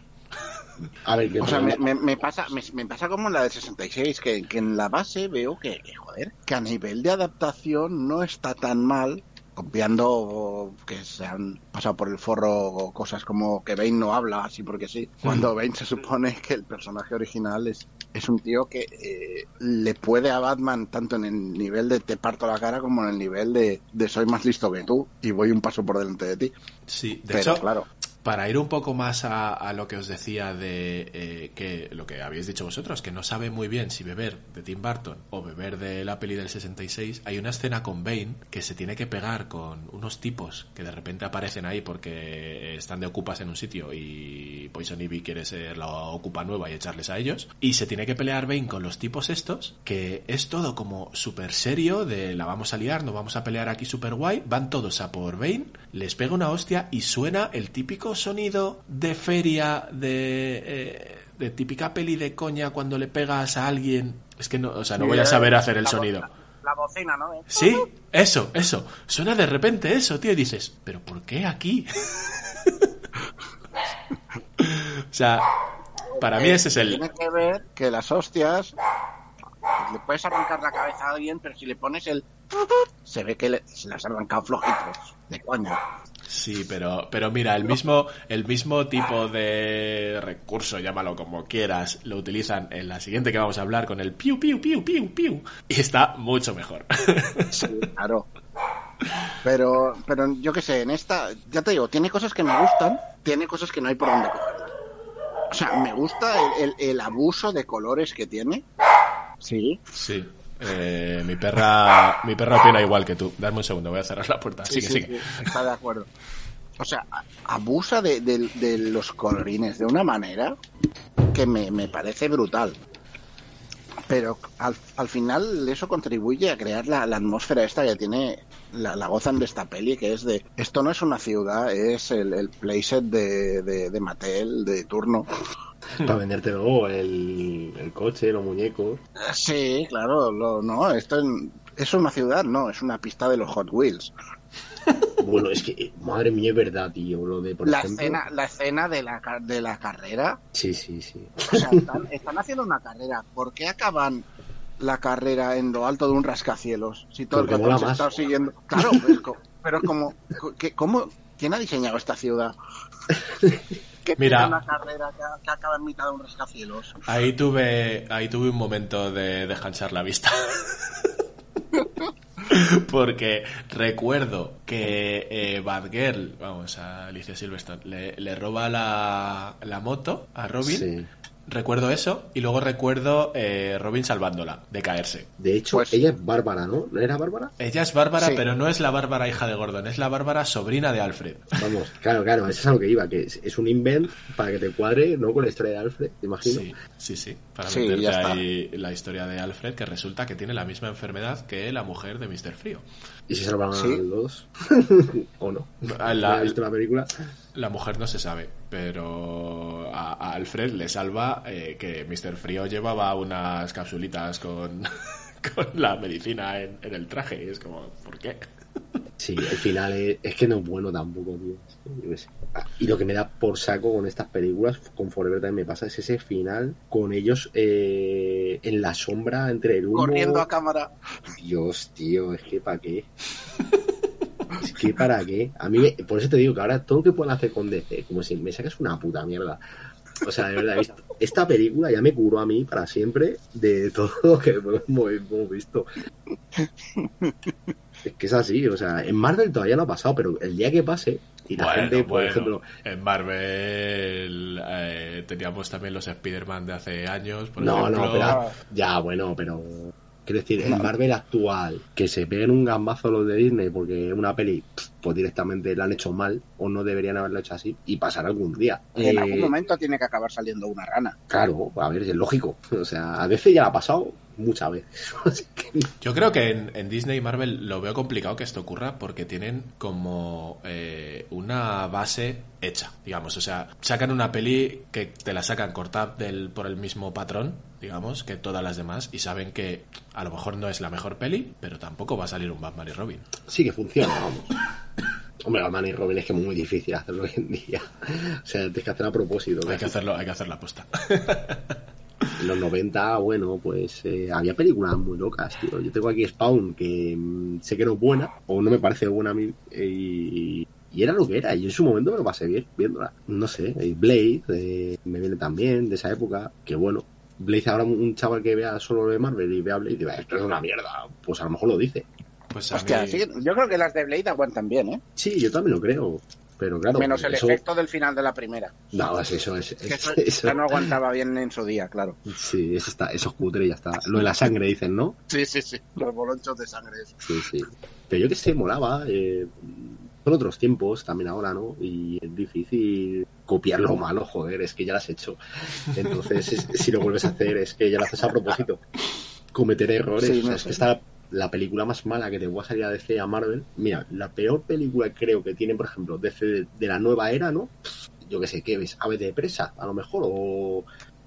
A ver, O sea, me, me- me pasa me, me pasa como en la del 66, que, que en la base veo que, que, joder, que a nivel de adaptación no está tan mal, obviando que se han pasado por el forro cosas como que Bane no habla así porque sí, cuando Bane se supone que el personaje original es, es un tío que eh, le puede a Batman tanto en el nivel de te parto la cara como en el nivel de, de soy más listo que tú y voy un paso por delante de ti. Sí, de Pero hecho, claro, para ir un poco más a, lo que os decía de eh, que lo que habéis dicho vosotros, que no sabe muy bien si beber de Tim Burton o beber de la peli del 66, hay una escena con Bane que se tiene que pegar con unos tipos que de repente aparecen ahí porque están de ocupas en un sitio y Poison Ivy quiere ser la ocupa nueva y echarles a ellos. Y se tiene que pelear Bane con los tipos estos, que es todo como súper serio, de la vamos a liar, no vamos a pelear aquí súper guay. Van todos a por Bane, les pega una hostia y suena el típico típico sonido de feria, de, eh, de típica peli de coña cuando le pegas a alguien. Es que no, o sea, no voy a saber hacer el La sonido. La bocina, ¿no? Sí, eso, eso. Suena de repente eso, tío, y dices, ¿pero por qué aquí? o sea, para mí ese es el... Tiene que ver que las hostias le puedes arrancar la cabeza a alguien, pero si le pones el se ve que le- se las han arrancado flojitos, de coña. Sí, pero, pero mira, el mismo, el mismo tipo de recurso, llámalo como quieras, lo utilizan en la siguiente que vamos a hablar con el piu, piu, piu, piu, piu. Y está mucho mejor. Sí, claro. Pero, pero yo qué sé, en esta, ya te digo, tiene cosas que me gustan, tiene cosas que no hay por dónde cogerlas. O sea, me gusta el, el- el abuso de colores que tiene. Sí. Sí. Eh, mi perra, mi perra opina igual que tú. Dame un segundo, voy a cerrar la puerta. Sí, Sigue, sí, sigue. sí, está de acuerdo. O sea, abusa de, de- de los colorines de una manera que me, me parece brutal. Pero al, al final eso contribuye a crear la, la atmósfera esta que tiene, la, la gozan de esta peli, que es de, esto no es una ciudad, es el, el playset de, de, de Mattel, de turno. Para venderte luego el, el coche, los muñecos. Sí, claro, lo- no, esto es una ciudad, no, es una pista de los Hot Wheels. Bueno, es que, madre mía, es verdad, tío. Lo de, por La ejemplo. escena, la escena de la, de la carrera Sí, sí, sí. O sea, están, están haciendo una carrera. ¿Por qué acaban la carrera en lo alto de un rascacielos? Si todo Porque el rato se más. está siguiendo. Claro, pero es, co- pero es como. que- ¿cómo, ¿Quién ha diseñado esta ciudad? Que Mira. una carrera que, que acaba en mitad de un rascacielos. Ahí tuve, ahí tuve un momento de descansar la vista. Porque recuerdo que eh, Batgirl, vamos, a Alicia Silverstone, le, le roba la, la moto a Robin. Sí. Recuerdo eso y luego recuerdo eh, Robin salvándola de caerse. De hecho, Pues- ella es Bárbara, ¿no? ¿No era Bárbara? Ella es Bárbara, Sí. pero no es la Bárbara hija de Gordon, es la Bárbara sobrina de Alfred. Vamos, claro, claro, eso es a lo que iba, que es, es un invent para que te cuadre, ¿no? Con la historia de Alfred, te imagino. Sí, sí, sí. Para Sí, meterte ahí la historia de Alfred, que resulta que tiene la misma enfermedad que la mujer de Mr. Frío. ¿Y si salvan Sí. a los ¿O no? Ah, ¿No la- has visto la película? La mujer no se sabe, pero a, a Alfred le salva eh, que Mr. Frío llevaba unas capsulitas con, con la medicina en, en el traje. Y es como, ¿por qué? Sí, el final es, es que no es bueno tampoco, tío. Yo qué sé. Y lo que me da por saco con estas películas, con Forever también me pasa, es ese final con ellos eh, en la sombra entre el humo. Corriendo a cámara. Dios, tío, es que para qué. Es que para qué. A mí, por eso te digo que ahora todo lo que puedan hacer con DC, como si me sacas una puta mierda. O sea, de verdad, est- esta película ya me curó a mí para siempre de todo lo que hemos, hemos visto. Es que es así, o sea, en Marvel todavía no ha pasado, pero el día que pase, y la Bueno, gente, por bueno, ejemplo, en Marvel eh, teníamos también los Spider-Man de hace años, por no, ejemplo. no, pero ya, bueno, pero quiero decir, el Marvel actual, que se peguen un gambazo los de Disney porque una peli, pues directamente la han hecho mal o no deberían haberla hecho así y pasará algún día. En Eh, algún momento tiene que acabar saliendo una rana. Claro, a ver, es lógico. O sea, a veces ya la ha pasado muchas veces. Así que, Yo creo que en, en Disney y Marvel lo veo complicado que esto ocurra porque tienen como eh, una base hecha, digamos. O sea, sacan una peli que te la sacan cortada del, por el mismo patrón, digamos, que todas las demás y saben que a lo mejor no es la mejor peli, pero tampoco va a salir un Batman y Robin. sí que funciona, vamos. Hombre, Batman y Robin es que es muy difícil hacerlo hoy en día. O sea, tienes que hacer a propósito. Hay que hacerlo, hay que hacer la aposta. En los 90, bueno, pues eh, había películas muy locas, tío. Yo tengo aquí Spawn, que mm, sé que no es buena, o no me parece buena a mí, eh, y, y era lo que era. Y en su momento me lo pasé bien viéndola. No sé, eh, Blade eh, me viene también de esa época, que bueno. Blade ahora un chaval que vea solo lo de Marvel y vea Blade y diga, esto es una mierda. Pues a lo mejor lo dice. Pues a Hostia, mí- sí, yo creo que las de Blade aguantan bien, ¿eh? Sí, yo también lo creo. Pero claro, Menos el eso- efecto del final de la primera. No, es eso, es, Que es- eso, eso- ya no aguantaba bien en su día, claro. Sí, eso, está, eso es cutre y ya está. Lo de la sangre dicen, ¿no? Sí, sí, sí. Los bolonchos de sangre. Sí, sí. Pero yo que sé, molaba. Eh, son otros tiempos también ahora, ¿no? Y es difícil copiar lo malo, joder, es que ya lo has hecho. Entonces, es- si lo vuelves a hacer, es que ya lo haces a propósito. Cometer errores. Sí, o sea, es que está la película más mala que te voy a salir a DC a Marvel. Mira, la peor película creo que tiene, por ejemplo, DC de, de la nueva era, ¿no? Yo qué sé, ¿qué ves? Ave de presa, a lo mejor, o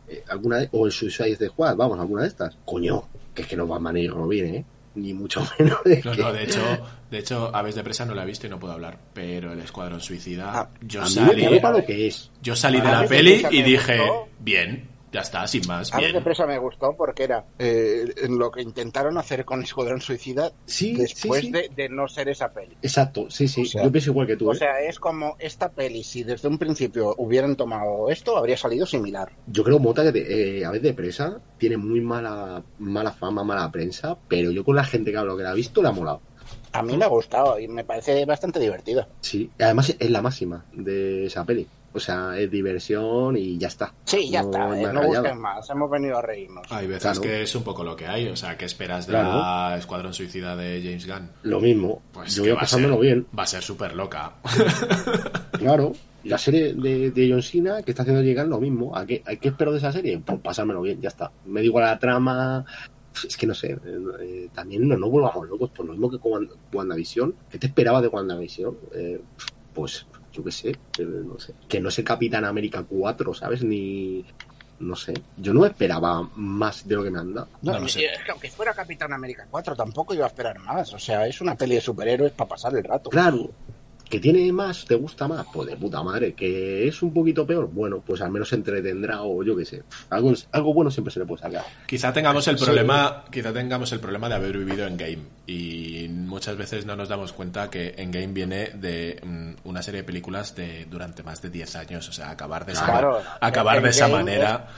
eh, alguna de- o el Suicide de Squad, vamos, alguna de estas. Coño, que es que no Batman y Robin, ¿eh? Ni mucho menos. es No, que- no, de hecho, de hecho, Aves de Presa no la he visto y no puedo hablar. Pero el Escuadrón Suicida, Ah, yo a mí me salí, lo que es. yo salí de A la Aves de peli Presa y dije, gustó. bien, ya está, sin más, A mí de presa me gustó porque era eh, lo que intentaron hacer con Escuadrón Suicida Sí, después sí, sí. De, de no ser esa peli. Exacto, sí, sí. O sea- yo pienso igual que tú. O ¿eh? sea, es como esta peli, si desde un principio hubieran tomado esto, habría salido similar. Yo creo, Mota, que te- eh, a veces de presa tiene muy mala, mala fama, mala prensa, pero yo con la gente que hablo que la ha visto le ha molado. A mí me ha gustado y me parece bastante divertida. Sí, además es la máxima de esa peli. O sea, es diversión y ya está. Sí, ya No está, es eh, no busquen más, hemos venido a reírnos. Hay veces Claro. que es un poco lo que hay, o sea, ¿qué esperas de Claro. la Escuadrón Suicida de James Gunn? Lo mismo. Pues yo voy va a pasándomelo ser- bien. Va a ser súper loca. Claro. La serie de, de John Cena que está haciendo llegar lo mismo. ¿A qué, ¿A qué espero de esa serie? Pues pasármelo bien, ya está. Me digo la trama. Es que no sé. eh, eh, también no nos volvamos locos. Por lo mismo que con WandaVision. ¿Qué te esperaba de WandaVision? Eh, pues yo qué sé, no sé. Que no sé Capitán América 4, ¿sabes? Ni. No sé. Yo no esperaba más de lo que me han dado. No, No lo y- sé. es que aunque fuera Capitán América 4, tampoco iba a esperar más. O sea, es una peli de superhéroes para pasar el rato. Claro, que tiene más, te gusta más, pues de puta madre. Que es un poquito peor, bueno, pues al menos se entretendrá o yo qué sé. Algo, algo bueno siempre se le puede sacar. Quizá tengamos el Sí. problema, quizá tengamos el problema de haber vivido en game y muchas veces no nos damos cuenta que en game viene de mm, una serie de películas de durante más de 10 años, o sea, acabar de esa, Claro. acabar de esa manera.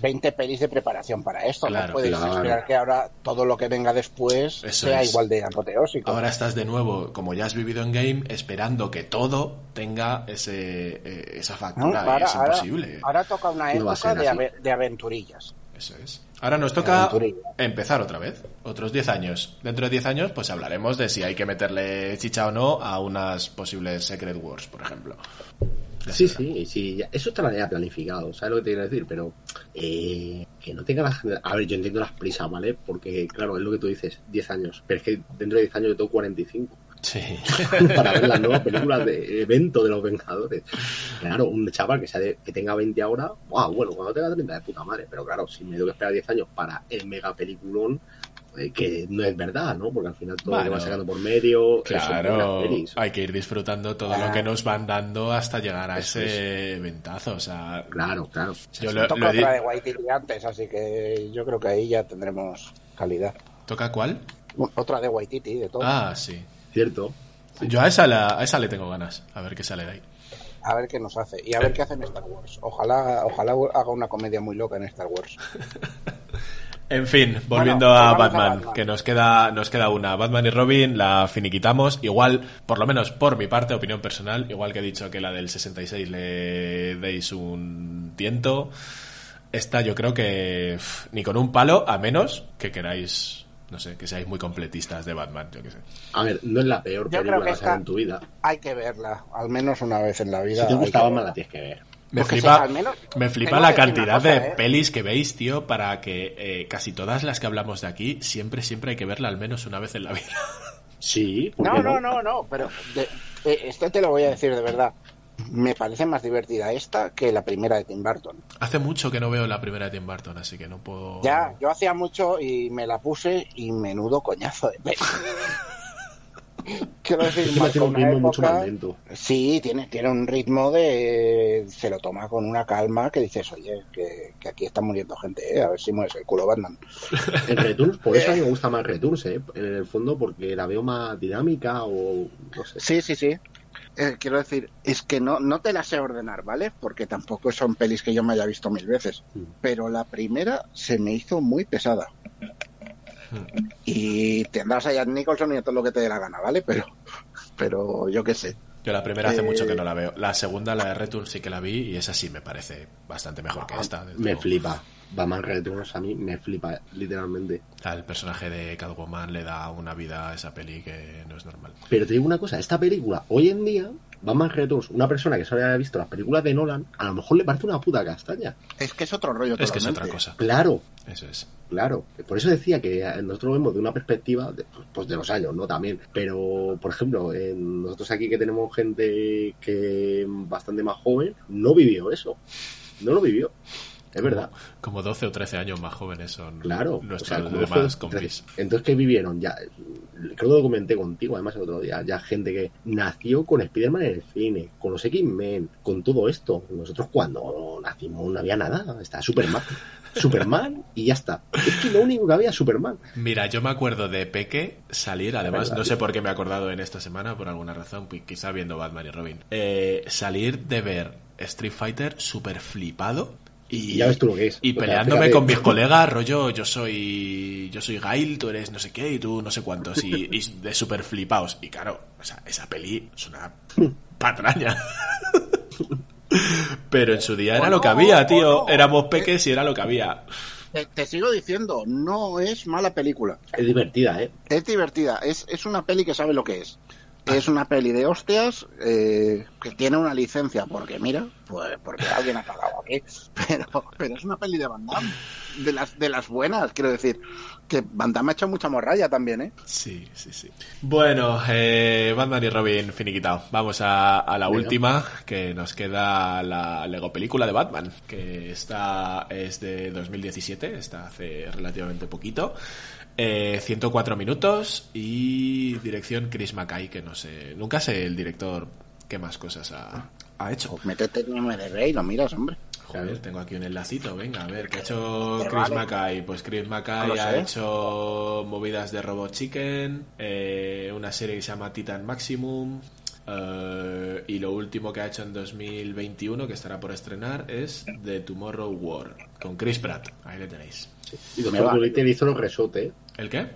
20 pelis de preparación para esto. Claro, no puedes claro. esperar que ahora todo lo que venga después Eso sea es. igual de apoteósico. Ahora estás de nuevo, como ya has vivido en game, esperando que todo tenga ese eh, esa factura y ahora, es imposible. ahora toca una época de, ave- de aventurillas. Eso es. Ahora nos toca empezar otra vez, otros 10 años. Dentro de 10 años, pues hablaremos de si hay que meterle chicha o no a unas posibles Secret Wars, por ejemplo. Ya Sí, sí, sí, eso está ya planificado, ¿sabes lo que te quiero decir? Pero eh, que no tenga las... A ver, yo entiendo las prisas, ¿vale? Porque, claro, es lo que tú dices, 10 años. Pero es que dentro de 10 años yo tengo 45. Sí. para ver las nuevas películas de evento de los Vengadores. Claro, un chaval que, sea de- que tenga 20 ahora, wow, bueno, cuando tenga 30 de puta madre, pero claro, si me tengo que esperar 10 años para el mega peliculón, que no es verdad, ¿no? Porque al final todo lo que Bueno, va sacando por medio, eh, Claro, hay que ir disfrutando todo Ah. lo que nos van dando hasta llegar a ese ventazo. O sea, Claro, claro. yo lo, Toca lo di- otra de Waititi antes, así que yo creo que ahí ya tendremos calidad. ¿Toca cuál? Otra de Waititi, de todo. Ah, sí. Cierto. Yo a esa, la- a esa le tengo ganas. A ver qué sale de ahí. A ver qué nos hace. Y a ver qué hace en Star Wars. Ojalá, ojalá haga una comedia muy loca en Star Wars. En fin, volviendo Bueno, a Batman, que nos queda, nos queda una. Batman y Robin la finiquitamos. Igual, por lo menos por mi parte, opinión personal, igual que he dicho que la del 66 le deis un tiento. Esta yo creo que pff, ni con un palo, a menos que queráis, no sé, que seáis muy completistas de Batman, yo qué sé. A ver, no es la peor Yo película que que en tu vida. Hay que verla, al menos una vez en la vida. Si te gusta Batman, la tienes que ver. Me Porque flipa, si al menos- me flipa la cantidad cosa, de ¿eh? pelis que veis, tío, para que eh, casi todas las que hablamos de aquí, siempre, siempre hay que verla al menos una vez en la vida. Sí, ¿por No, no, no, no, pero de- eh, esto te lo voy a decir de verdad. Me parece más divertida esta que la primera de Tim Burton. Hace mucho que no veo la primera de Tim Burton, así que no puedo... Ya, yo hacía mucho y me la puse y menudo coñazo de peli. Quiero decir, un mucho más lento. Sí, tiene, tiene un ritmo de. Se lo toma con una calma que dices, oye, que, que aquí está muriendo gente, ¿eh? a ver si mueres el culo, Batman. En Returns, por eso a mí me gusta más Returns, ¿eh? En el fondo, porque la veo más dinámica o no sé. Sí, sí, sí. Eh, quiero decir, es que no, no te la sé ordenar, ¿vale? Porque tampoco son pelis que yo me haya visto mil veces. Mm. Pero la primera se me hizo muy pesada. Y tendrás a Jack Nicholson y a todo lo que te dé la gana, ¿vale? Pero, pero yo qué sé. Yo la primera hace Eh, mucho que no la veo. La segunda, la de Return, sí que la vi y esa sí me parece bastante mejor que esta. desde Me luego. flipa. Batman Returns a mí me flipa, literalmente. El personaje de Catwoman le da una vida a esa peli que no es normal. Pero te digo una cosa, esta película hoy en día Batman Returns, una persona que solo haya visto las películas de Nolan, a lo mejor le parece una puta castaña. Es que es otro rollo Es que es otra cosa. Claro, Eso es. Claro, por eso decía que nosotros vemos de una perspectiva de, pues de los años, ¿no? También. Pero, por ejemplo, en nosotros aquí que tenemos gente que bastante más joven, no vivió eso. No lo vivió. Es verdad. Como 12 o 13 años más jóvenes son Claro. nuestros o sea, demás compis. Entonces, ¿qué vivieron? Ya, creo que lo comenté contigo, además, el otro día. Ya gente que nació con Spider-Man en el cine, con los X-Men, con todo esto. Nosotros cuando nacimos no había nada. Estaba Superman. Superman y ya está. Es que lo único que había es Superman. Mira, yo me acuerdo de Peque salir, además, no sé por qué me he acordado en esta semana, por alguna razón, pues quizá viendo Batman y Robin, eh, salir de ver Street Fighter súper flipado y, ya ves tú lo que es. y O sea, peleándome con mis colegas, rollo, yo soy yo soy Gail, tú eres no sé qué y tú no sé cuántos, y, y de súper flipados. Y claro, o sea, esa peli es una patraña. Pero en su día era lo que había, tío. Éramos peques y era lo que había. Te, te sigo diciendo, no es mala película. Es divertida, ¿eh? Es divertida, es, es una peli que sabe lo que es. Es una peli de hostias eh, que tiene una licencia, porque mira, pues porque alguien ha pagado aquí. Pero, pero es una peli de Van Damme, de las, de las buenas, quiero decir. Que Van Damme ha hecho mucha morralla también, ¿eh? Sí, sí, sí. Bueno, eh, Batman y Robin finiquitado. Vamos a, a la Venga. última, que nos queda la Lego película de Batman, que está es de 2017, está hace relativamente poquito. Eh, 104 minutos y dirección Chris Mackay, que no sé, nunca sé el director qué más cosas ha, ha hecho. Pues métete en MDB y lo miras, hombre. Joder, tengo aquí un enlacito, venga, a ver, ¿qué ha hecho Pero Chris vale. Mackay? Pues Chris Mackay ha sé. hecho movidas de Robot Chicken, eh, una serie que se llama Titan Maximum, eh, y lo último que ha hecho en 2021, que estará por estrenar, es The Tomorrow War, con Chris Pratt, ahí le tenéis. Y Doctor. Dolittle hizo los resorts, ¿eh? ¿El qué?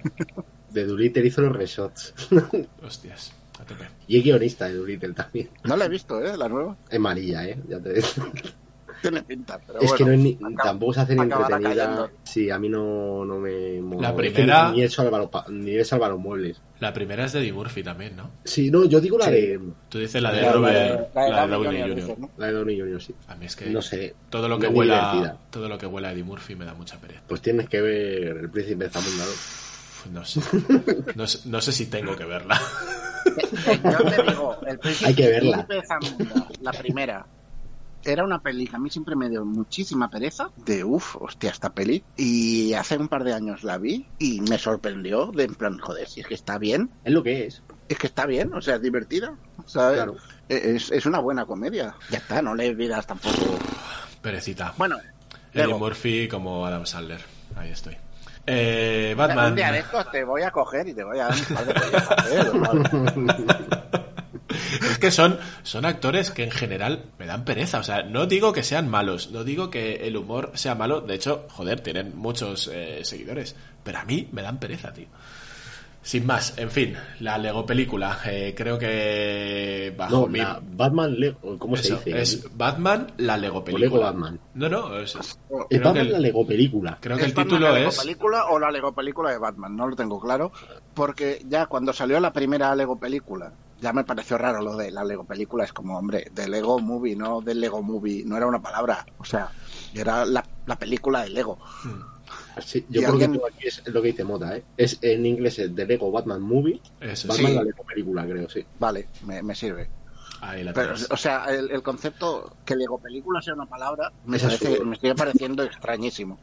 De Dolittle hizo los resorts. Hostias, a tope. y es guionista de Dolittle también. No la he visto, ¿eh? La nueva. Es malilla, ¿eh? Ya te digo. Tiene pinta, pero es bueno, que no es ni, acaba- tampoco se hace ni entretenida. cayendo. Sí, a mí no, no me mola. La Es que primera- Ni, pa- ni he salva los muebles. La primera es de Eddie Murphy también, ¿no? Sí, no, yo digo la Sí. de. Tú dices la de La de- Robert, la de la de Downey Jr.. La de Downey Jr., sí. A mí es que No sé. todo lo que es huela divertida. todo lo que huela a Eddie Murphy me da mucha pereza. Pues tienes que ver El Príncipe de Zamunda, ¿no? Sé. No, sé- no sé si tengo que verla. Yo te digo, el príncipe, Hay que verla. el príncipe de Zamunda, la primera, era una peli que a mí siempre me dio muchísima pereza. De uff, hostia, esta peli. Y hace un par de años la vi y me sorprendió. De en plan, joder, si es que está bien. Es lo que es. Es que está bien, o sea, es divertida. ¿sabes? Claro. Es, es una buena comedia. Ya está, no le vidas tampoco. Perecita. Bueno, Eddie Murphy como Adam Sandler. Ahí estoy. Eh, un Batman. día de estos te voy a coger y te voy a dar un par de ¿eh? Es que son, son actores que en general me dan pereza. O sea, no digo que sean malos, no digo que el humor sea malo. De hecho, joder, tienen muchos eh, seguidores. Pero a mí me dan pereza, tío. Sin más, en fin, la Lego película. eh, creo que bajo No, mi. la Batman Lego. ¿Cómo eso, se dice? es Batman, la Lego O película. Lego Batman. No, no, es, Batman el- la Lego película. creo que el ¿Es Batman título la Lego es. película o la Lego película de Batman? No lo tengo claro. Porque ya cuando salió la primera Lego película, ya me pareció raro lo de la Lego película. Es como, hombre, de Lego movie, no del Lego movie. No era una palabra. O sea, era la, la película de Lego. Sí, yo creo alguien- que aquí es lo que dice Mota, ¿eh? Es en inglés es de Lego Batman Movie. Eso, Batman sí. la Lego película, creo, sí. Vale, me, me sirve. Ahí la Pero, o sea, el, el concepto que Lego película sea una palabra me, parece, me sigue pareciendo extrañísimo.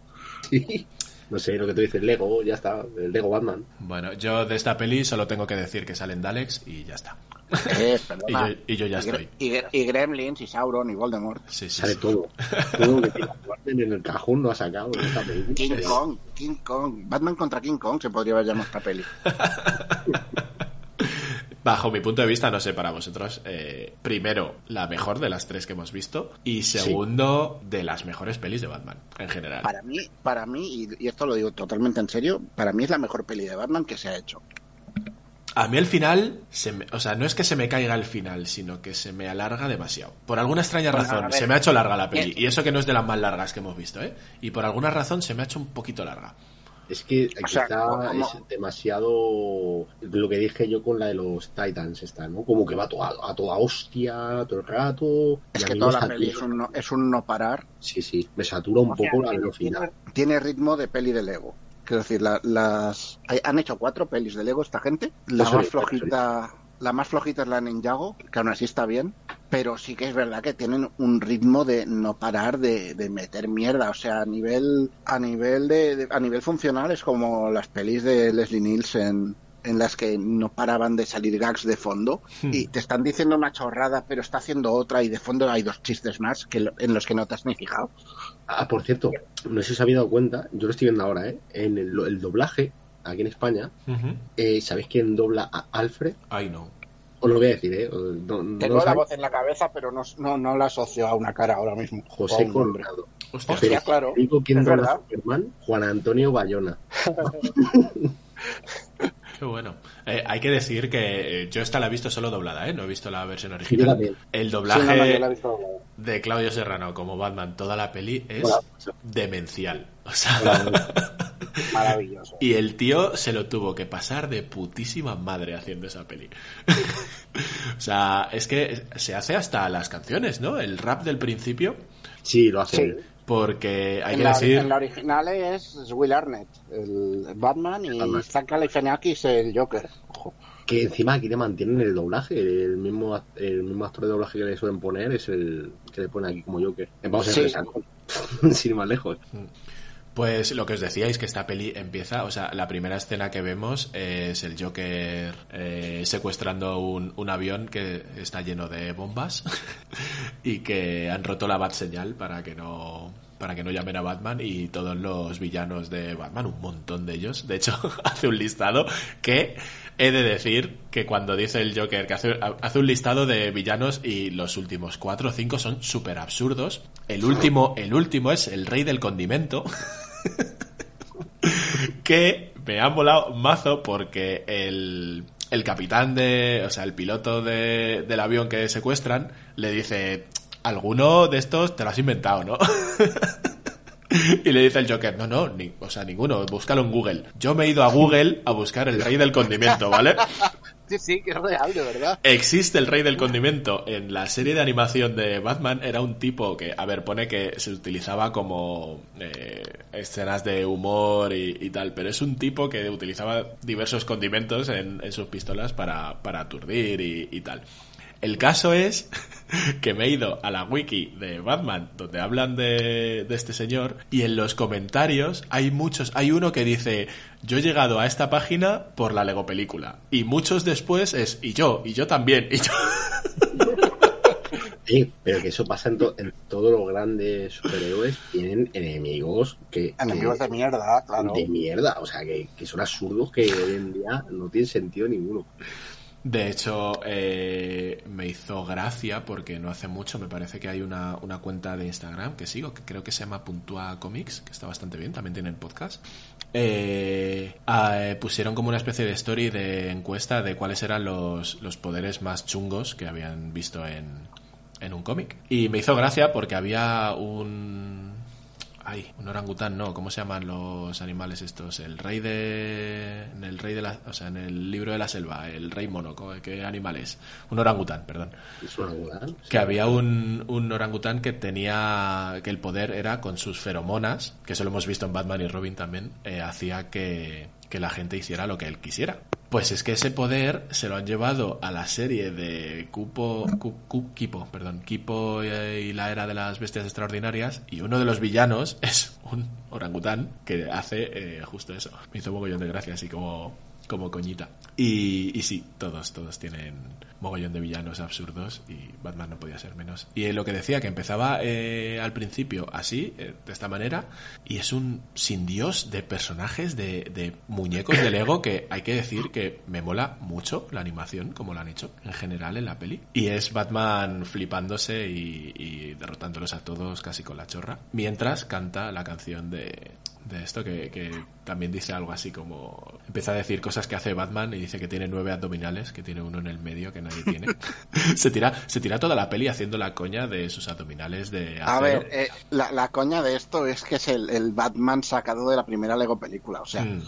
No sé, lo que tú dices, Lego, ya está. El Lego Batman. Bueno, yo de esta peli solo tengo que decir que salen Daleks y ya está. Eh, Y yo, y yo ya Y, estoy. Y Gre- y Gremlins, y Sauron, y Voldemort. Sí, sí, Sale sí. todo. Todo lo que en el cajón lo ha sacado en esta. King. Kong, King Kong. Batman contra King Kong se podría llamar esta peli. Bajo mi punto de vista, no sé para vosotros, eh, primero, la mejor de las tres que hemos visto y segundo, de las mejores pelis de Batman en general. Para mí, para mí, y, y esto lo digo totalmente en serio, para mí es la mejor peli de Batman que se ha hecho. A mí el final, se me- o sea, no es que se me caiga el final, sino que se me alarga demasiado. Por alguna extraña Bueno, razón, se me ha hecho larga la peli. Bien. Y eso que no es de las más largas que hemos visto, ¿eh? Y por alguna razón se me ha hecho un poquito larga. Es que O sea, quizá como- es demasiado lo que dije yo con la de los Titans esta, ¿no? Como que va a toda, a toda hostia todo el rato. Es que toda la peli es un no, es un no parar. Sí, sí, me satura un O sea, poco la velocidad. Tiene, ritmo de peli de Lego. Quiero decir, la- las han hecho cuatro pelis de Lego esta gente. La Eso más es, flojita, la más flojita es la Ninjago, que aún así está bien. Pero sí que es verdad que tienen un ritmo de no parar de, de meter mierda. O sea, a nivel, a nivel de, de- a nivel funcional es como las pelis de Leslie Nielsen en las que no paraban de salir gags de fondo y te están diciendo una chorrada pero está haciendo otra y de fondo hay dos chistes más que lo- en los que no te has ni fijado. Ah, por cierto, no sé si os habéis dado cuenta, yo lo estoy viendo ahora, ¿eh? En el, el doblaje, aquí en España, Ujú. eh, ¿sabéis quién dobla a Alfred? Ay, no. Os lo voy a decir, ¿eh? No, no Tengo la voz en la cabeza, pero no, no, no la asocio a una cara ahora mismo. José. Colorado. Hostia. Hostia, claro. Digo quién dobla a. Superman, Juan Antonio Bayona. Qué bueno. Eh, hay que decir que eh, yo esta la he visto solo doblada, ¿eh? No he visto la versión original. El Sí, doblaje no, no, de Claudio Serrano como Batman, toda la peli es Hola. demencial. O sea, Maravilloso. y el tío se lo tuvo que pasar de putísima madre haciendo esa peli. o sea, es que se hace hasta las canciones, ¿no? El rap del principio, Sí, lo hace. Sí. Porque hay En que la, decir... en la original es Will Arnett, el Batman, y Batman. Zach Galifianakis, el Joker. Ojo. Que encima aquí le mantienen el doblaje. El mismo, el mismo actor de doblaje que le suelen poner es el que le pone aquí como Joker. Vamos a Sí. ver, sin ir más lejos. Pues lo que os decíais, que esta peli empieza, o sea, la primera escena que vemos es el Joker eh, secuestrando un, un avión que está lleno de bombas y que han roto la bat señal para que no para que no llamen a Batman y todos los villanos de Batman, un montón de ellos. De hecho, hace un listado que he de decir que cuando dice el Joker que hace, hace un listado de villanos y los últimos cuatro o cinco son súper absurdos. El último, el último es el rey del condimento. que me ha molado mazo porque el, el capitán de, o sea, el piloto de, del avión que secuestran le dice, alguno de estos te lo has inventado, ¿no? Y le dice el Joker, no, no, o sea, ninguno, búscalo en Google. Yo me he ido a Google a buscar el rey del condimento, ¿vale? Sí, sí, que es real, de verdad. Existe el rey del condimento. En la serie de animación de Batman era un tipo que, a ver, pone que se utilizaba como eh, escenas de humor y, tal, pero es un tipo que utilizaba diversos condimentos en, sus pistolas para, para aturdir y tal. El caso es que me he ido a la wiki de Batman, donde hablan de, de este señor, y en los comentarios hay muchos, hay uno que dice, yo he llegado a esta página por la Lego película, y muchos después es, y yo, y yo también, y yo. Sí, pero que eso pasa en, to- en todos los grandes superhéroes. Tienen enemigos que. Enemigos que- de mierda, claro. de mierda. O sea, que, que son absurdos que hoy en día no tienen sentido ninguno. De hecho, eh, me hizo gracia porque no hace mucho me parece que hay una, una cuenta de Instagram que sigo, que creo que se llama Puntua Comics, que está bastante bien, también tienen podcast. Eh, ah, eh, pusieron como una especie de story de encuesta de cuáles eran los, los poderes más chungos que habían visto en, en un cómic. Y me hizo gracia porque había un... Ay, un orangután, no, ¿cómo se llaman los animales estos? El rey de... En el rey de la... O sea, en el libro de la selva, el rey mono, ¿cómo- ¿qué animal es? Un orangután, perdón. Es una duda. Que había un, un orangután que tenía... Que el poder era con sus feromonas, que eso lo hemos visto en Batman y Robin también, eh, hacía que, que la gente hiciera lo que él quisiera. Pues es que ese poder se lo han llevado a la serie de Kipo, perdón, Kipo y la era de las bestias extraordinarias y uno de los villanos es un orangután que hace eh, justo eso. Me hizo mogollón de gracia, así como, como coñita. Y, y sí, todos, todos tienen mogollón de villanos absurdos y Batman no podía ser menos. Y lo que decía, que empezaba eh, al principio así, eh, de esta manera, y es un sin Dios de personajes, de, de muñecos de Lego que hay que decir que me mola mucho la animación, como lo han hecho en general en la peli. Y es Batman flipándose y, y derrotándolos a todos casi con la chorra, mientras canta la canción de, de esto que, que también dice algo así como empieza a decir cosas que hace Batman y dice que tiene nueve abdominales, que tiene uno en el medio que nadie tiene. se tira se tira toda la peli haciendo la coña de sus abdominales de acero. A ver, eh, la, la coña de esto es que es el, el Batman sacado de la primera Lego película. O sea, Mm.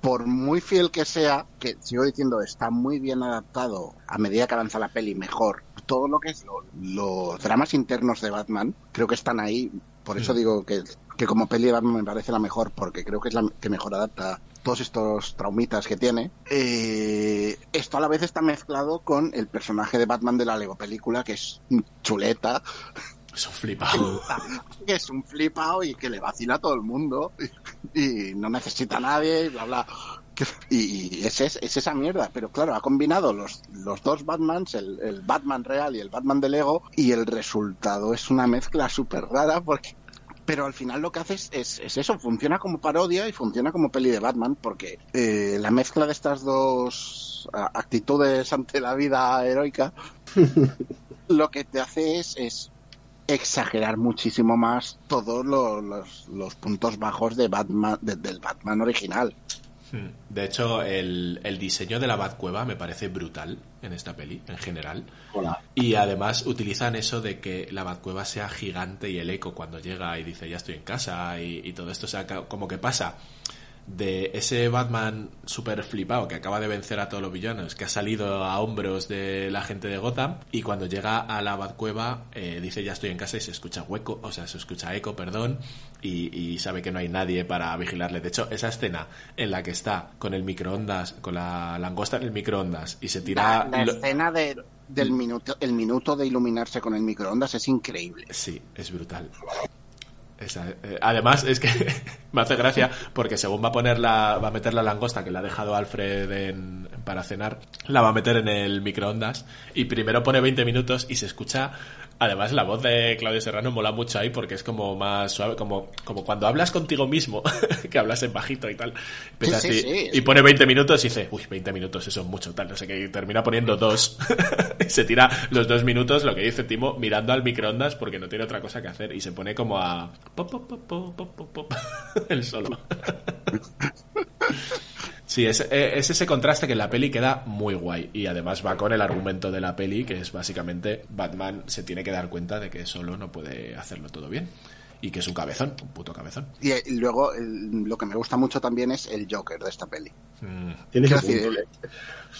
por muy fiel que sea, que sigo diciendo, está muy bien adaptado a medida que avanza la peli, mejor. Todo lo que es lo- los dramas internos de Batman, creo que están ahí. Por eso Mm. digo que, que como peli me parece la mejor, porque creo que es la que mejor adapta todos estos traumitas que tiene. Eh, esto a la vez está mezclado con el personaje de Batman de la Lego película, que es chuleta, Es un flipado. que es un flipado y que le vacila a todo el mundo y, y no necesita a nadie y bla bla. Y, y es, es, es esa mierda, pero claro, ha combinado los, los dos Batmans, el, el Batman real y el Batman de Lego, y el resultado es una mezcla súper rara porque... Pero al final lo que hace es, es, es eso, funciona como parodia y funciona como peli de Batman, porque eh, la mezcla de estas dos actitudes ante la vida heroica lo que te hace es, es exagerar muchísimo más todos lo- los, los puntos bajos de Batman, de- del Batman original. De hecho, el, el diseño de la Batcueva me parece brutal en esta peli, en general. Hola. Y además utilizan eso de que la Batcueva sea gigante y el eco cuando llega y dice ya estoy en casa y, y todo esto, o sea, como que pasa de ese Batman super flipado que acaba de vencer a todos los villanos, que ha salido a hombros de la gente de Gotham, y cuando llega a la Batcueva eh, dice ya estoy en casa y se escucha hueco, o sea, se escucha eco, perdón, y, y sabe que no hay nadie para vigilarle. De hecho, esa escena en la que está con el microondas, con la langosta en el microondas y se tira... La, la lo- escena de, del minuto, el minuto de iluminarse con el microondas es increíble. Sí, es brutal. Eh, además, es que me hace gracia porque según va a poner la, va a meter la langosta que le ha dejado Alfred en- para cenar, la va a meter en el microondas y primero pone 20 minutos y se escucha. Además, la voz de Claudio Serrano mola mucho ahí porque es como más suave, como, como cuando hablas contigo mismo, que hablas en bajito y tal. Empieza Sí, sí, así, sí. y pone 20 minutos y dice, uy, 20 minutos, eso es mucho, tal, no sé qué, y termina poniendo dos. y se tira los dos minutos, lo que dice Timo, mirando al microondas porque no tiene otra cosa que hacer y se pone como a... pop, pop, pop, pop, pop, pop, pop, el solo. Sí, es, eh, es ese contraste que en la peli queda muy guay. Y además va con el argumento de la peli que es básicamente Batman se tiene que dar cuenta de que solo no puede hacerlo todo bien y que es un cabezón, un puto cabezón. Y, eh, y luego el- lo que me gusta mucho también es el Joker de esta peli. Mm, Tienes un decir, punto.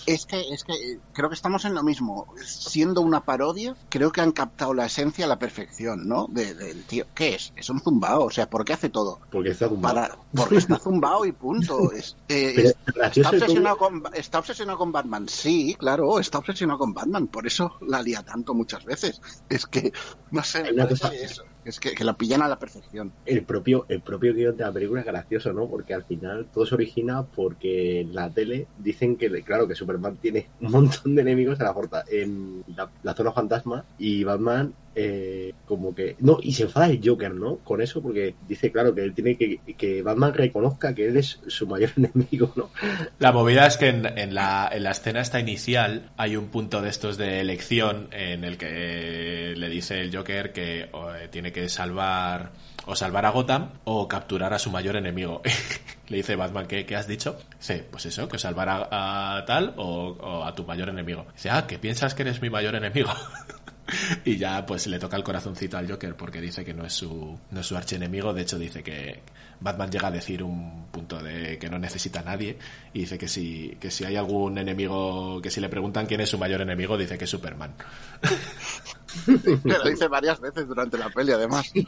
Es que, es que eh, creo que estamos en lo mismo. Siendo una parodia, creo que han captado la esencia a la perfección, ¿no? De- del tío. ¿Qué es? Es un zumbao. O sea, ¿por qué hace todo? Porque está. Para, porque está zumbao y punto. Es, eh, es- está, es obsesionado con, está obsesionado con Batman. Sí, claro, está obsesionado con Batman. Por eso la lía tanto muchas veces. Es que, no sé, Hay una cosa- eso. Es que, la pillan a la perfección. el propio el propio guion de la película es gracioso, ¿no? Porque al final todo se origina porque en la tele dicen que, claro, que Superman tiene un montón de enemigos en la, forta, en la zona fantasma y Batman eh, como que... No, y se enfada el Joker, ¿no? Con eso porque dice, claro, que él tiene que... que Batman reconozca que él es su mayor enemigo, ¿no? La movida es que en, en la, en la escena esta inicial hay un punto de estos de elección en el que le dice el Joker que eh, tiene que salvar o salvar a Gotham o capturar a su mayor enemigo. le dice Batman, ¿qué, qué has dicho? Dice, pues eso, que salvar a, tal o, o a tu mayor enemigo. Dice, ah, que piensas que eres mi mayor enemigo. y ya pues le toca el corazoncito al Joker porque dice que no es su no es su archienemigo. De hecho dice que Batman llega a decir un punto de que no necesita a nadie y dice que si que si hay algún enemigo que si le preguntan quién es su mayor enemigo dice que es Superman. Lo dice varias veces durante la peli, además.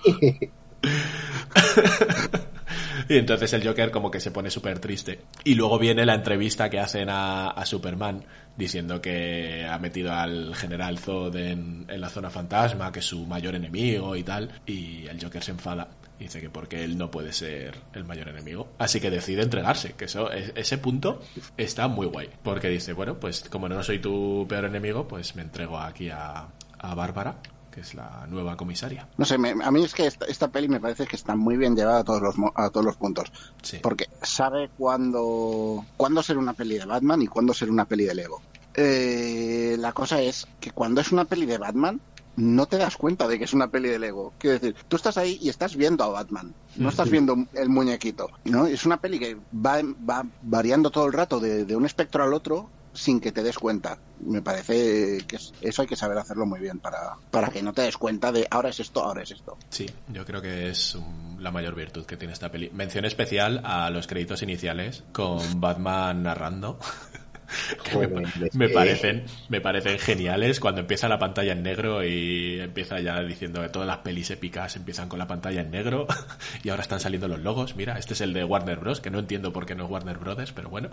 y entonces el Joker como que se pone súper triste. Y luego viene la entrevista que hacen a, a Superman diciendo que ha metido al general Zod en, la zona fantasma que es su mayor enemigo y tal y el Joker se enfada Dice que porque él no puede ser el mayor enemigo. Así que decide entregarse. Que eso, es- ese punto está muy guay. Porque dice, bueno, pues como no soy tu peor enemigo, pues me entrego aquí a, a Bárbara, que es la nueva comisaria. No sé, me- a mí es que esta, esta peli me parece que está muy bien llevada a todos los, a todos los puntos. Sí. Porque sabe cuándo, cuándo ser una peli de Batman y cuándo ser una peli de Lego. Eh, la cosa es que cuando es una peli de Batman, no te das cuenta de que es una peli de Lego. Quiero decir, tú estás ahí y estás viendo a Batman, no estás viendo el muñequito. ¿no? Es una peli que va, va variando todo el rato de, de un espectro al otro sin que te des cuenta. Me parece que es- eso hay que saber hacerlo muy bien para, para que no te des cuenta de ahora es esto, ahora es esto. Sí, yo creo que es um, la mayor virtud que tiene esta peli. Mención especial a los créditos iniciales con Batman narrando. que me, Joder, es me que- parecen me parecen geniales cuando empieza la pantalla en negro y empieza ya diciendo que todas las pelis épicas empiezan con la pantalla en negro y ahora están saliendo los logos mira este es el de Warner Bros que no entiendo por qué no es Warner Brothers pero bueno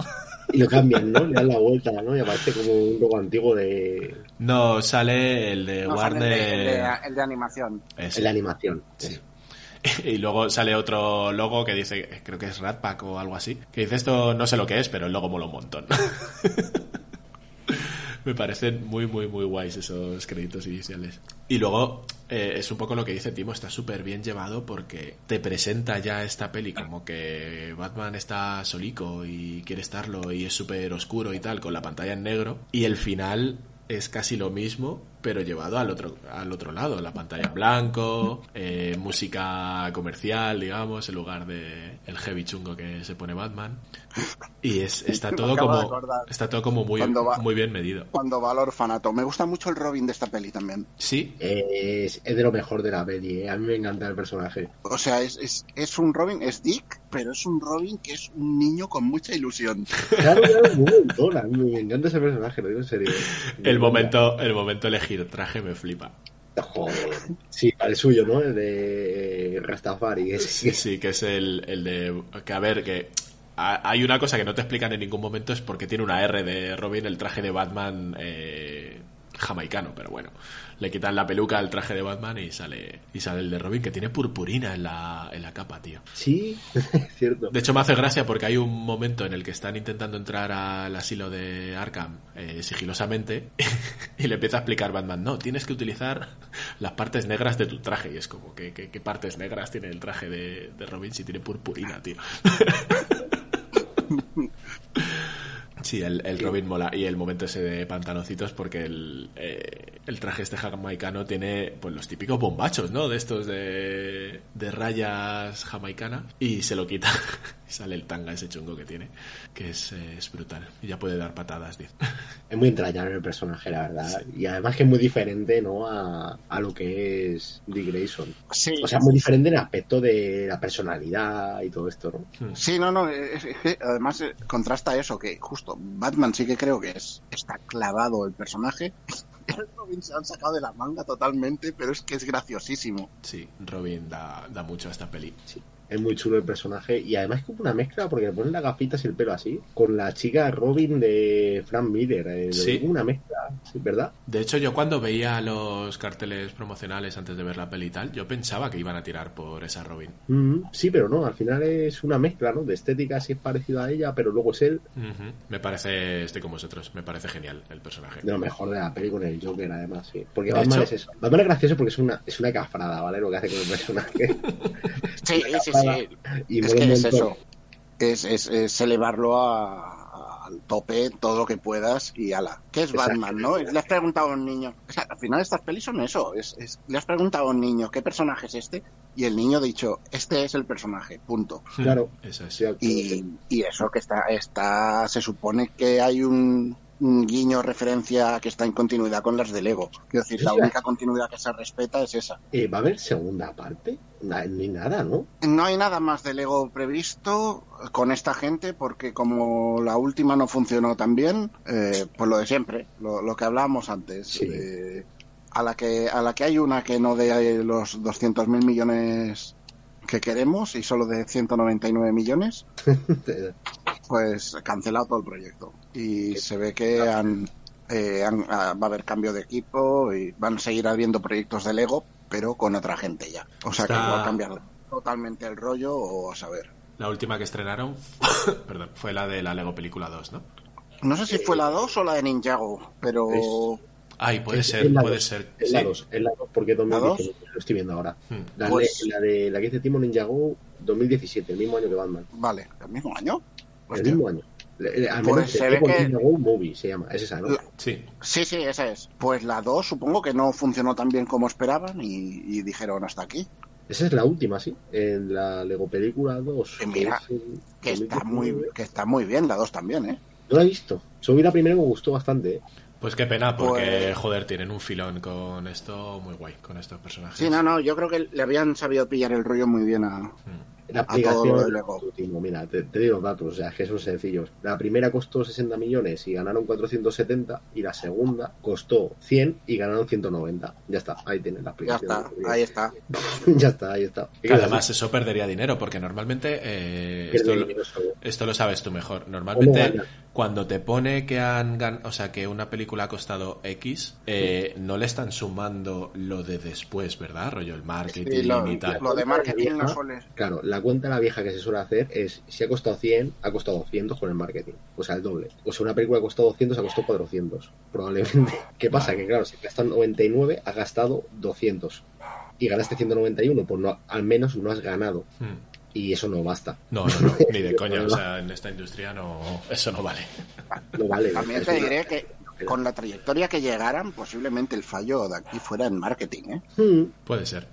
Y lo cambian, ¿no? Le dan la vuelta, ¿no? Y aparece como un logo antiguo de, no sale el de No, Warner el, de, el de- el de animación. Animación. Sí. Y luego sale otro logo que dice, creo que es Rat Pack o algo así, que dice esto no sé lo que es, pero el logo mola un montón. Me parecen muy, muy, muy guays esos créditos iniciales. Y luego eh, es un poco lo que dice Timo, está súper bien llevado porque te presenta ya esta peli como que Batman está solico y quiere estarlo y es súper oscuro y tal, con la pantalla en negro. Y el final es casi lo mismo, pero llevado al otro, al otro lado, la pantalla en blanco, eh, música comercial, digamos, en lugar de el heavy chungo que se pone Batman. Y es, está todo como, está todo como muy, va- muy bien medido. Cuando va al orfanato. Me gusta mucho el Robin de esta peli también. Sí, Es, es de lo mejor de la peli, ¿eh? A mí me encanta el personaje. O sea, es, es, es un Robin, es Dick, pero es un Robin que es un niño con mucha ilusión. Claro, claro, un montón. A mí me encanta ese personaje, lo digo en serio. el momento, el momento elegir traje me flipa. Joder. Sí, el suyo, ¿no? El de Rastafari. Es, Sí, sí, que es el, el de... Que a ver, que hay una cosa que no te explican en ningún momento es porque tiene una R de Robin el traje de Batman eh, jamaicano, pero bueno, le quitan la peluca al traje de Batman y sale y sale el de Robin que tiene purpurina en la, en la capa, tío. Sí, es cierto. De hecho me hace gracia porque hay un momento en el que están intentando entrar al asilo de Arkham eh, sigilosamente y le empieza a explicar Batman, no, tienes que utilizar las partes negras de tu traje y es como, ¿qué, qué, qué partes negras tiene el traje de, de Robin si tiene purpurina, tío? Sí, el, el Robin mola. Y el momento ese de pantanocitos, porque el, eh, el traje este jamaicano tiene pues los típicos bombachos, ¿no? De estos de, de rayas jamaicana. Y se lo quita. y sale el tanga ese chungo que tiene. Que es, eh, es brutal. Y ya puede dar patadas, dice. Es muy entrañable el personaje, la verdad. Y además que es muy diferente, ¿no? A, a lo que es Dick Grayson. Sí, O sea, muy diferente en el aspecto de la personalidad y todo esto, ¿no? Sí, no, no, es, es que además eh, contrasta eso, que justo Batman sí que creo que es está clavado el personaje. Robin se han sacado de la manga totalmente, pero es que es graciosísimo. Sí, Robin da, da mucho a esta peli. Sí. Es muy chulo el personaje y además es como una mezcla porque le ponen las gafitas y el pelo así con la chica Robin de Frank Miller. eh, Sí. como Una mezcla, sí, ¿verdad? De hecho, yo cuando veía los carteles promocionales antes de ver la peli y tal, yo pensaba que iban a tirar por esa Robin. Mm, sí, pero no, al final es una mezcla, ¿no? De estética sí es parecido a ella, pero luego es él. Me parece, estoy con vosotros, me parece genial el personaje. de lo mejor de la peli con el Joker, además, sí. Porque De Batman hecho- es eso. Batman es gracioso porque es una, es una cafrada, ¿vale? Lo que hace con el personaje. Sí, sí, sí. y es que es eso. Es, es, es elevarlo a- a- al tope todo lo que puedas y ala. ¿Qué es. Batman, no? Le has preguntado a un niño. O sea, al final estas pelis son eso. Es, es- le has preguntado a un niño qué personaje es este y el niño ha dicho, este es el personaje, punto. Claro. Eso es. Sí, Y, y eso que está, está, se supone que hay un guiño referencia que está en continuidad con las de Lego. Quiero decir, la única continuidad que se respeta es esa. Eh, ¿Va a haber segunda parte? Ni nada, ¿no? No hay nada más de Lego previsto con esta gente porque como la última no funcionó tan bien, eh, pues lo de siempre, lo, lo que hablábamos antes. Sí. eh, a, la que, a la que hay una que no dé los 200 mil millones que queremos y solo de 199 millones, pues cancelado todo el proyecto. Y se ve que han, eh, han- ah, va a haber cambio de equipo y van a seguir habiendo proyectos de Lego, pero con otra gente ya. O sea que Está- va a cambiar totalmente el rollo o a saber. La última que estrenaron perdón, fue la de la Lego Película 2, ¿no? No sé si fue la 2 o la de Ninjago, pero Es- Ay, puede Es- ser, la puede dos, ser. Es sí. la 2, es la 2 porque es ¿La 2017, lo estoy viendo ahora. Hmm. La, Pues- de, la de la que dice Timo Ninjago 2017, el mismo año que Batman. vale, el mismo año. El mismo año. Al Pues menos se The ve que- World Movie se llama, es esa, ¿no? La- Sí. Sí, sí, esa es. Pues la 2 supongo que no funcionó tan bien como esperaban y, y dijeron hasta aquí. Esa es la última, sí. En la Lego Película 2. Que mira, es en Que está muy, 2019. que está muy bien la 2 también, ¿eh? No la he visto. Solo vi la primera y me gustó bastante. ¿eh? Pues qué pena, porque, Pues- joder, tienen un filón con esto muy guay, con estos personajes. Sí, no, no, yo creo que le habían sabido pillar el rollo muy bien a... Mm. La todo aplicación es Lego. último, mira, te, te digo los datos, o sea, es que son sencillos. La primera costó 60 millones y ganaron 470 y la segunda costó 100 y ganaron 190. Ya está, ahí tienes la Ya aplicación. está, ahí está. ya está, ahí está. Que además eso perdería dinero, porque normalmente, eh, esto, lo, esto lo sabes tú mejor, ¿Cómo normalmente? Cuando te pone que han gan- o sea, que una película ha costado X, eh, no le están sumando lo de después, ¿verdad? Rollo el marketing Sí, lo, y tal. lo de marketing no suele... Claro, la cuenta la vieja que se suele hacer es si ha costado 100, ha costado 200 con el marketing. O sea, el doble. O sea, una película ha costado 200, ha costado 400. Probablemente. ¿Qué pasa? Vale. Que claro, si gastas 99, has gastado 200. Y ganaste 191, pues no, al menos no has ganado. Mm. Y eso no basta. No, no, no, ni de coña, o sea, en esta industria no, eso no vale. No vale. También te diré que con la trayectoria que llegaran, posiblemente el fallo de aquí fuera en marketing, ¿eh? Hmm. Puede ser.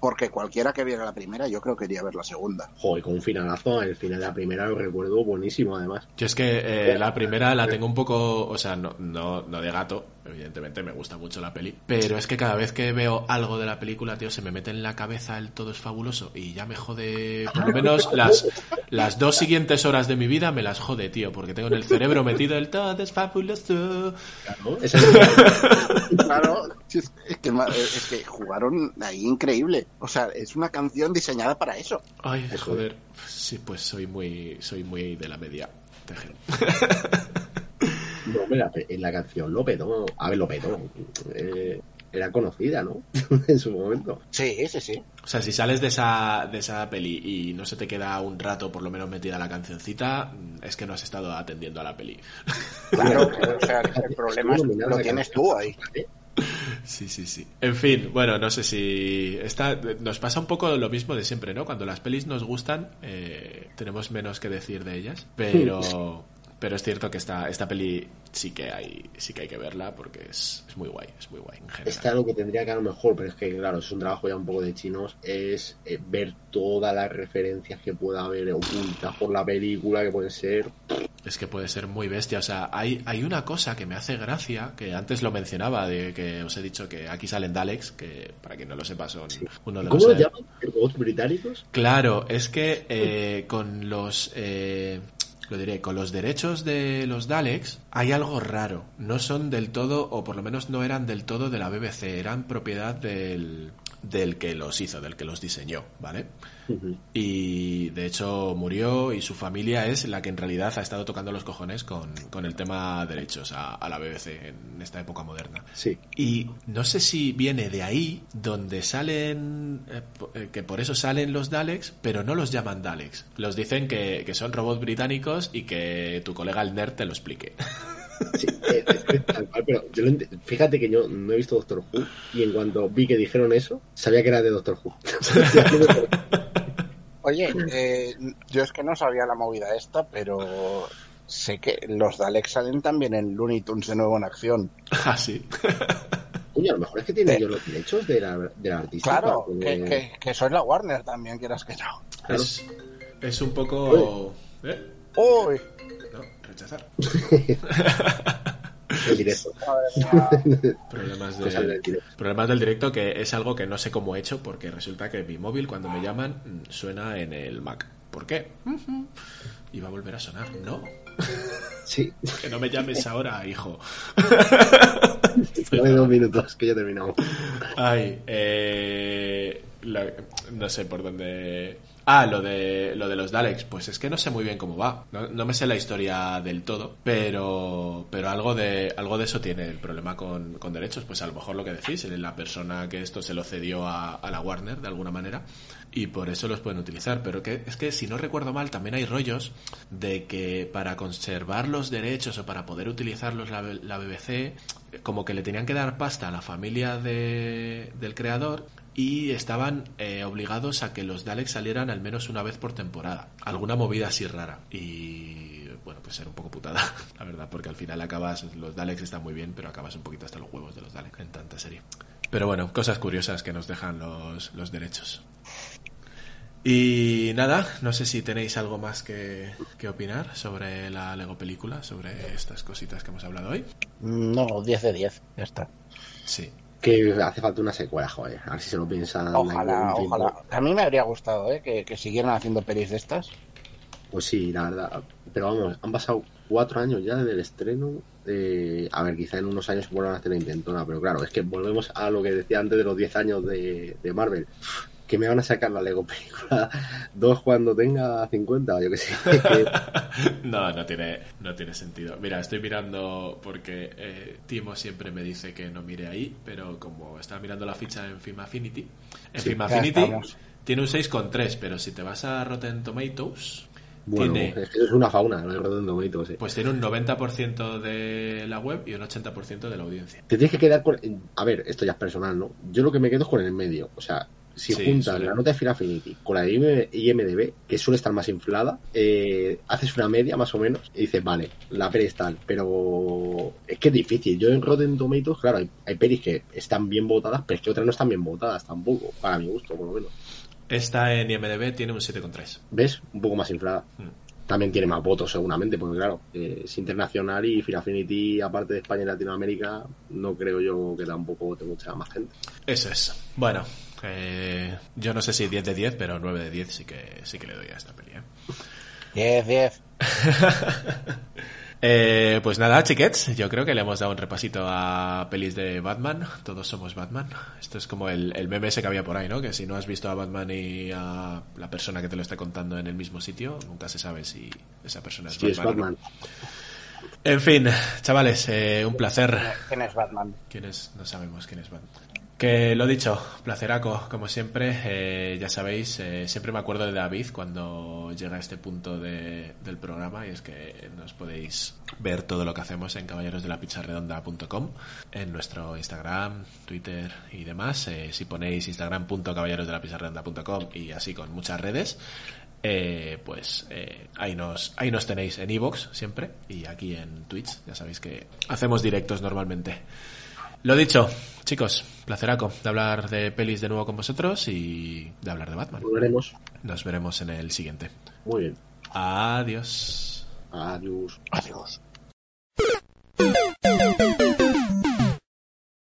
Porque cualquiera que viera la primera, yo creo que iría a ver la segunda. Joder, con un finalazo. El final de la primera lo recuerdo buenísimo, además. Yo es que eh, la primera la tengo un poco, o sea, no, no, no de gato, evidentemente me gusta mucho la peli, pero es que cada vez que veo algo de la película, tío, se me mete en la cabeza el todo es fabuloso y ya me jode, por lo menos las, las dos siguientes horas de mi vida me las jode, tío, porque tengo en el cerebro metido el todo es fabuloso. Claro, es Claro, es que, es que jugaron ahí increíble. O sea, es una canción diseñada para eso. Ay, joder, sí, pues soy muy, soy muy de la media. No, en la canción lo petó. A ver, lo petó. Eh, era conocida, ¿no? en su momento. Sí, sí, sí. O sea, si sales de esa, de esa peli y no se te queda un rato por lo menos metida la cancioncita, es que no has estado atendiendo a la peli. Claro, o sea, el problema es, lo tienes tú ahí. Sí, sí, sí. En fin, bueno, no sé si... Esta, nos pasa un poco lo mismo de siempre, ¿no? Cuando las pelis nos gustan, eh, tenemos menos que decir de ellas, pero... Pero es cierto que esta, esta peli sí que hay sí que hay que verla porque es, es muy guay, es muy guay en general. Esta lo que tendría que a lo mejor, pero es que claro, es un trabajo ya un poco de chinos, es eh, ver todas las referencias que pueda haber ocultas por la película, que pueden ser... Es que puede ser muy bestia. O sea, hay, hay una cosa que me hace gracia, que antes lo mencionaba, de que os he dicho que aquí salen Daleks, que para quien no lo sepa son uno de ¿Cómo los... lo eh, llaman? ¿Robots británicos? Claro, es que eh, con los... eh, lo diré, con los derechos de los Daleks hay algo raro. No son del todo, o por lo menos no eran del todo de la BBC, eran propiedad del, del que los hizo, del que los diseñó, ¿vale? Y de hecho murió y su familia es la que en realidad ha estado tocando los cojones con, con el tema derechos a, a la BBC en esta época moderna. Sí. Y no sé si viene de ahí donde salen, eh, eh, que por eso salen los Daleks, pero no los llaman Daleks. Los dicen que, que son robots británicos y que tu colega el nerd te lo explique. Sí, eh, es que tal cual, pero yo lo fíjate que yo no he visto Doctor Who y en cuanto vi que dijeron eso, sabía que era de Doctor Who. Oye, eh, yo es que no sabía la movida esta, pero sé que los Daleks salen también en Looney Tunes de nuevo en acción. ah, sí. A lo mejor es que tienen Eh. ellos los derechos de la, de la artista. Claro, que, que, que soy la Warner también, quieras que no. Claro. Es, es un poco... ¿Eh? Uy, rechazar. En directo. Problemas, de, del directo. problemas del directo que es algo que no sé cómo he hecho porque resulta que mi móvil cuando me llaman mm, suena en el Mac. ¿Por qué? Y va a volver a sonar. No. Sí, Que no me llames ahora, hijo. dame dos minutos, que ya terminamos. Ay, eh, la- no sé por dónde. Ah, lo de lo de los Daleks, pues es que no sé muy bien cómo va. No, me sé la historia del todo, pero pero algo de algo de eso tiene el problema con, con derechos. Pues a lo mejor lo que decís, la persona que esto se lo cedió a, a la Warner de alguna manera y por eso los pueden utilizar. Pero que es que si no recuerdo mal, también hay rollos de que para conservar los derechos o para poder utilizarlos la, la BBC, como que le tenían que dar pasta a la familia de- del creador y estaban eh, obligados a que los Daleks salieran al menos una vez por temporada. Alguna movida así rara. Y bueno, pues ser un poco putada, la verdad, porque al final acabas, los Daleks están muy bien, pero acabas un poquito hasta los huevos de los Daleks en tanta serie. Pero bueno, cosas curiosas que nos dejan los, los derechos. Y nada, no sé si tenéis algo más que, que opinar sobre la Lego película, sobre estas cositas que hemos hablado hoy. No, 10 de 10, ya está. Sí, Que hace falta una secuela, joder. A ver si se lo piensan. Ojalá, ojalá. A mí me habría gustado ¿eh? que, que siguieran haciendo pelis de estas. Pues sí, la verdad. Pero vamos, han pasado cuatro años ya desde el estreno. Eh, a ver, quizá en unos años vuelvan a hacer la intentona, pero claro, es que volvemos a lo que decía antes de los 10 años de, de Marvel. Que me van a sacar la Lego película 2 cuando tenga 50, yo que sé. no, no tiene, no tiene sentido. Mira, estoy mirando porque eh, Timo siempre me dice que no mire ahí, pero como estaba mirando la ficha en Film Affinity, en Sí, Film Affinity tiene un 6,3, pero si te vas a Rotten Tomatoes, bueno, tiene, es una fauna, lo de Rotten Tomatoes, eh. pues tiene un 90% de la web y un 80% de la audiencia. Te tienes que quedar con. A ver, esto ya es personal, ¿no? Yo lo que me quedo es con el medio. O sea, si Sí, juntas la nota de Final Affinity con la de IM- IMDB, que suele estar más inflada, eh, haces una media más o menos y dices, vale, la peli es tal. Pero es que es difícil. Yo en Rotten Tomatoes, claro, hay, hay pelis que están bien votadas, pero es que otras no están bien votadas tampoco, para mi gusto, por lo menos. Esta en IMDB tiene un 7,3. ¿Ves? Un poco más inflada. Mm. También tiene más votos, seguramente, porque claro, eh, es internacional y Final Affinity, aparte de España y Latinoamérica, no creo yo que tampoco vote mucha más gente. Eso es. Bueno, eh, yo no sé si 10 de 10, pero 9 de 10 sí que, sí que le doy a esta peli. ¿eh? 10, 10. Eh, pues nada, chiquets, yo creo que le hemos dado un repasito a pelis de Batman. Todos somos Batman. Esto es como el, el meme ese que había por ahí, ¿no? Que si no has visto a Batman y a la persona que te lo está contando en el mismo sitio, nunca se sabe si esa persona es es Batman. no. Batman. En fin, chavales, eh, un placer. ¿Quién es Batman? ¿Quién es? No sabemos quién es Batman. Que lo dicho, placeraco, como siempre. eh, ya sabéis, eh, siempre me acuerdo de David cuando llega a este punto de- del programa y es que nos podéis ver todo lo que hacemos en caballerosdelapizarredonda.com, en nuestro Instagram, Twitter y demás. Eh, si ponéis instagram.caballerosdelapizarredonda.com y así con muchas redes, eh, pues eh, ahí nos ahí nos tenéis en iVoox siempre y aquí en Twitch ya sabéis que hacemos directos normalmente lo dicho chicos placeraco de hablar de pelis de nuevo con vosotros y de hablar de Batman Volveremos. nos veremos en el siguiente Muy bien. adiós Adiós. Adiós.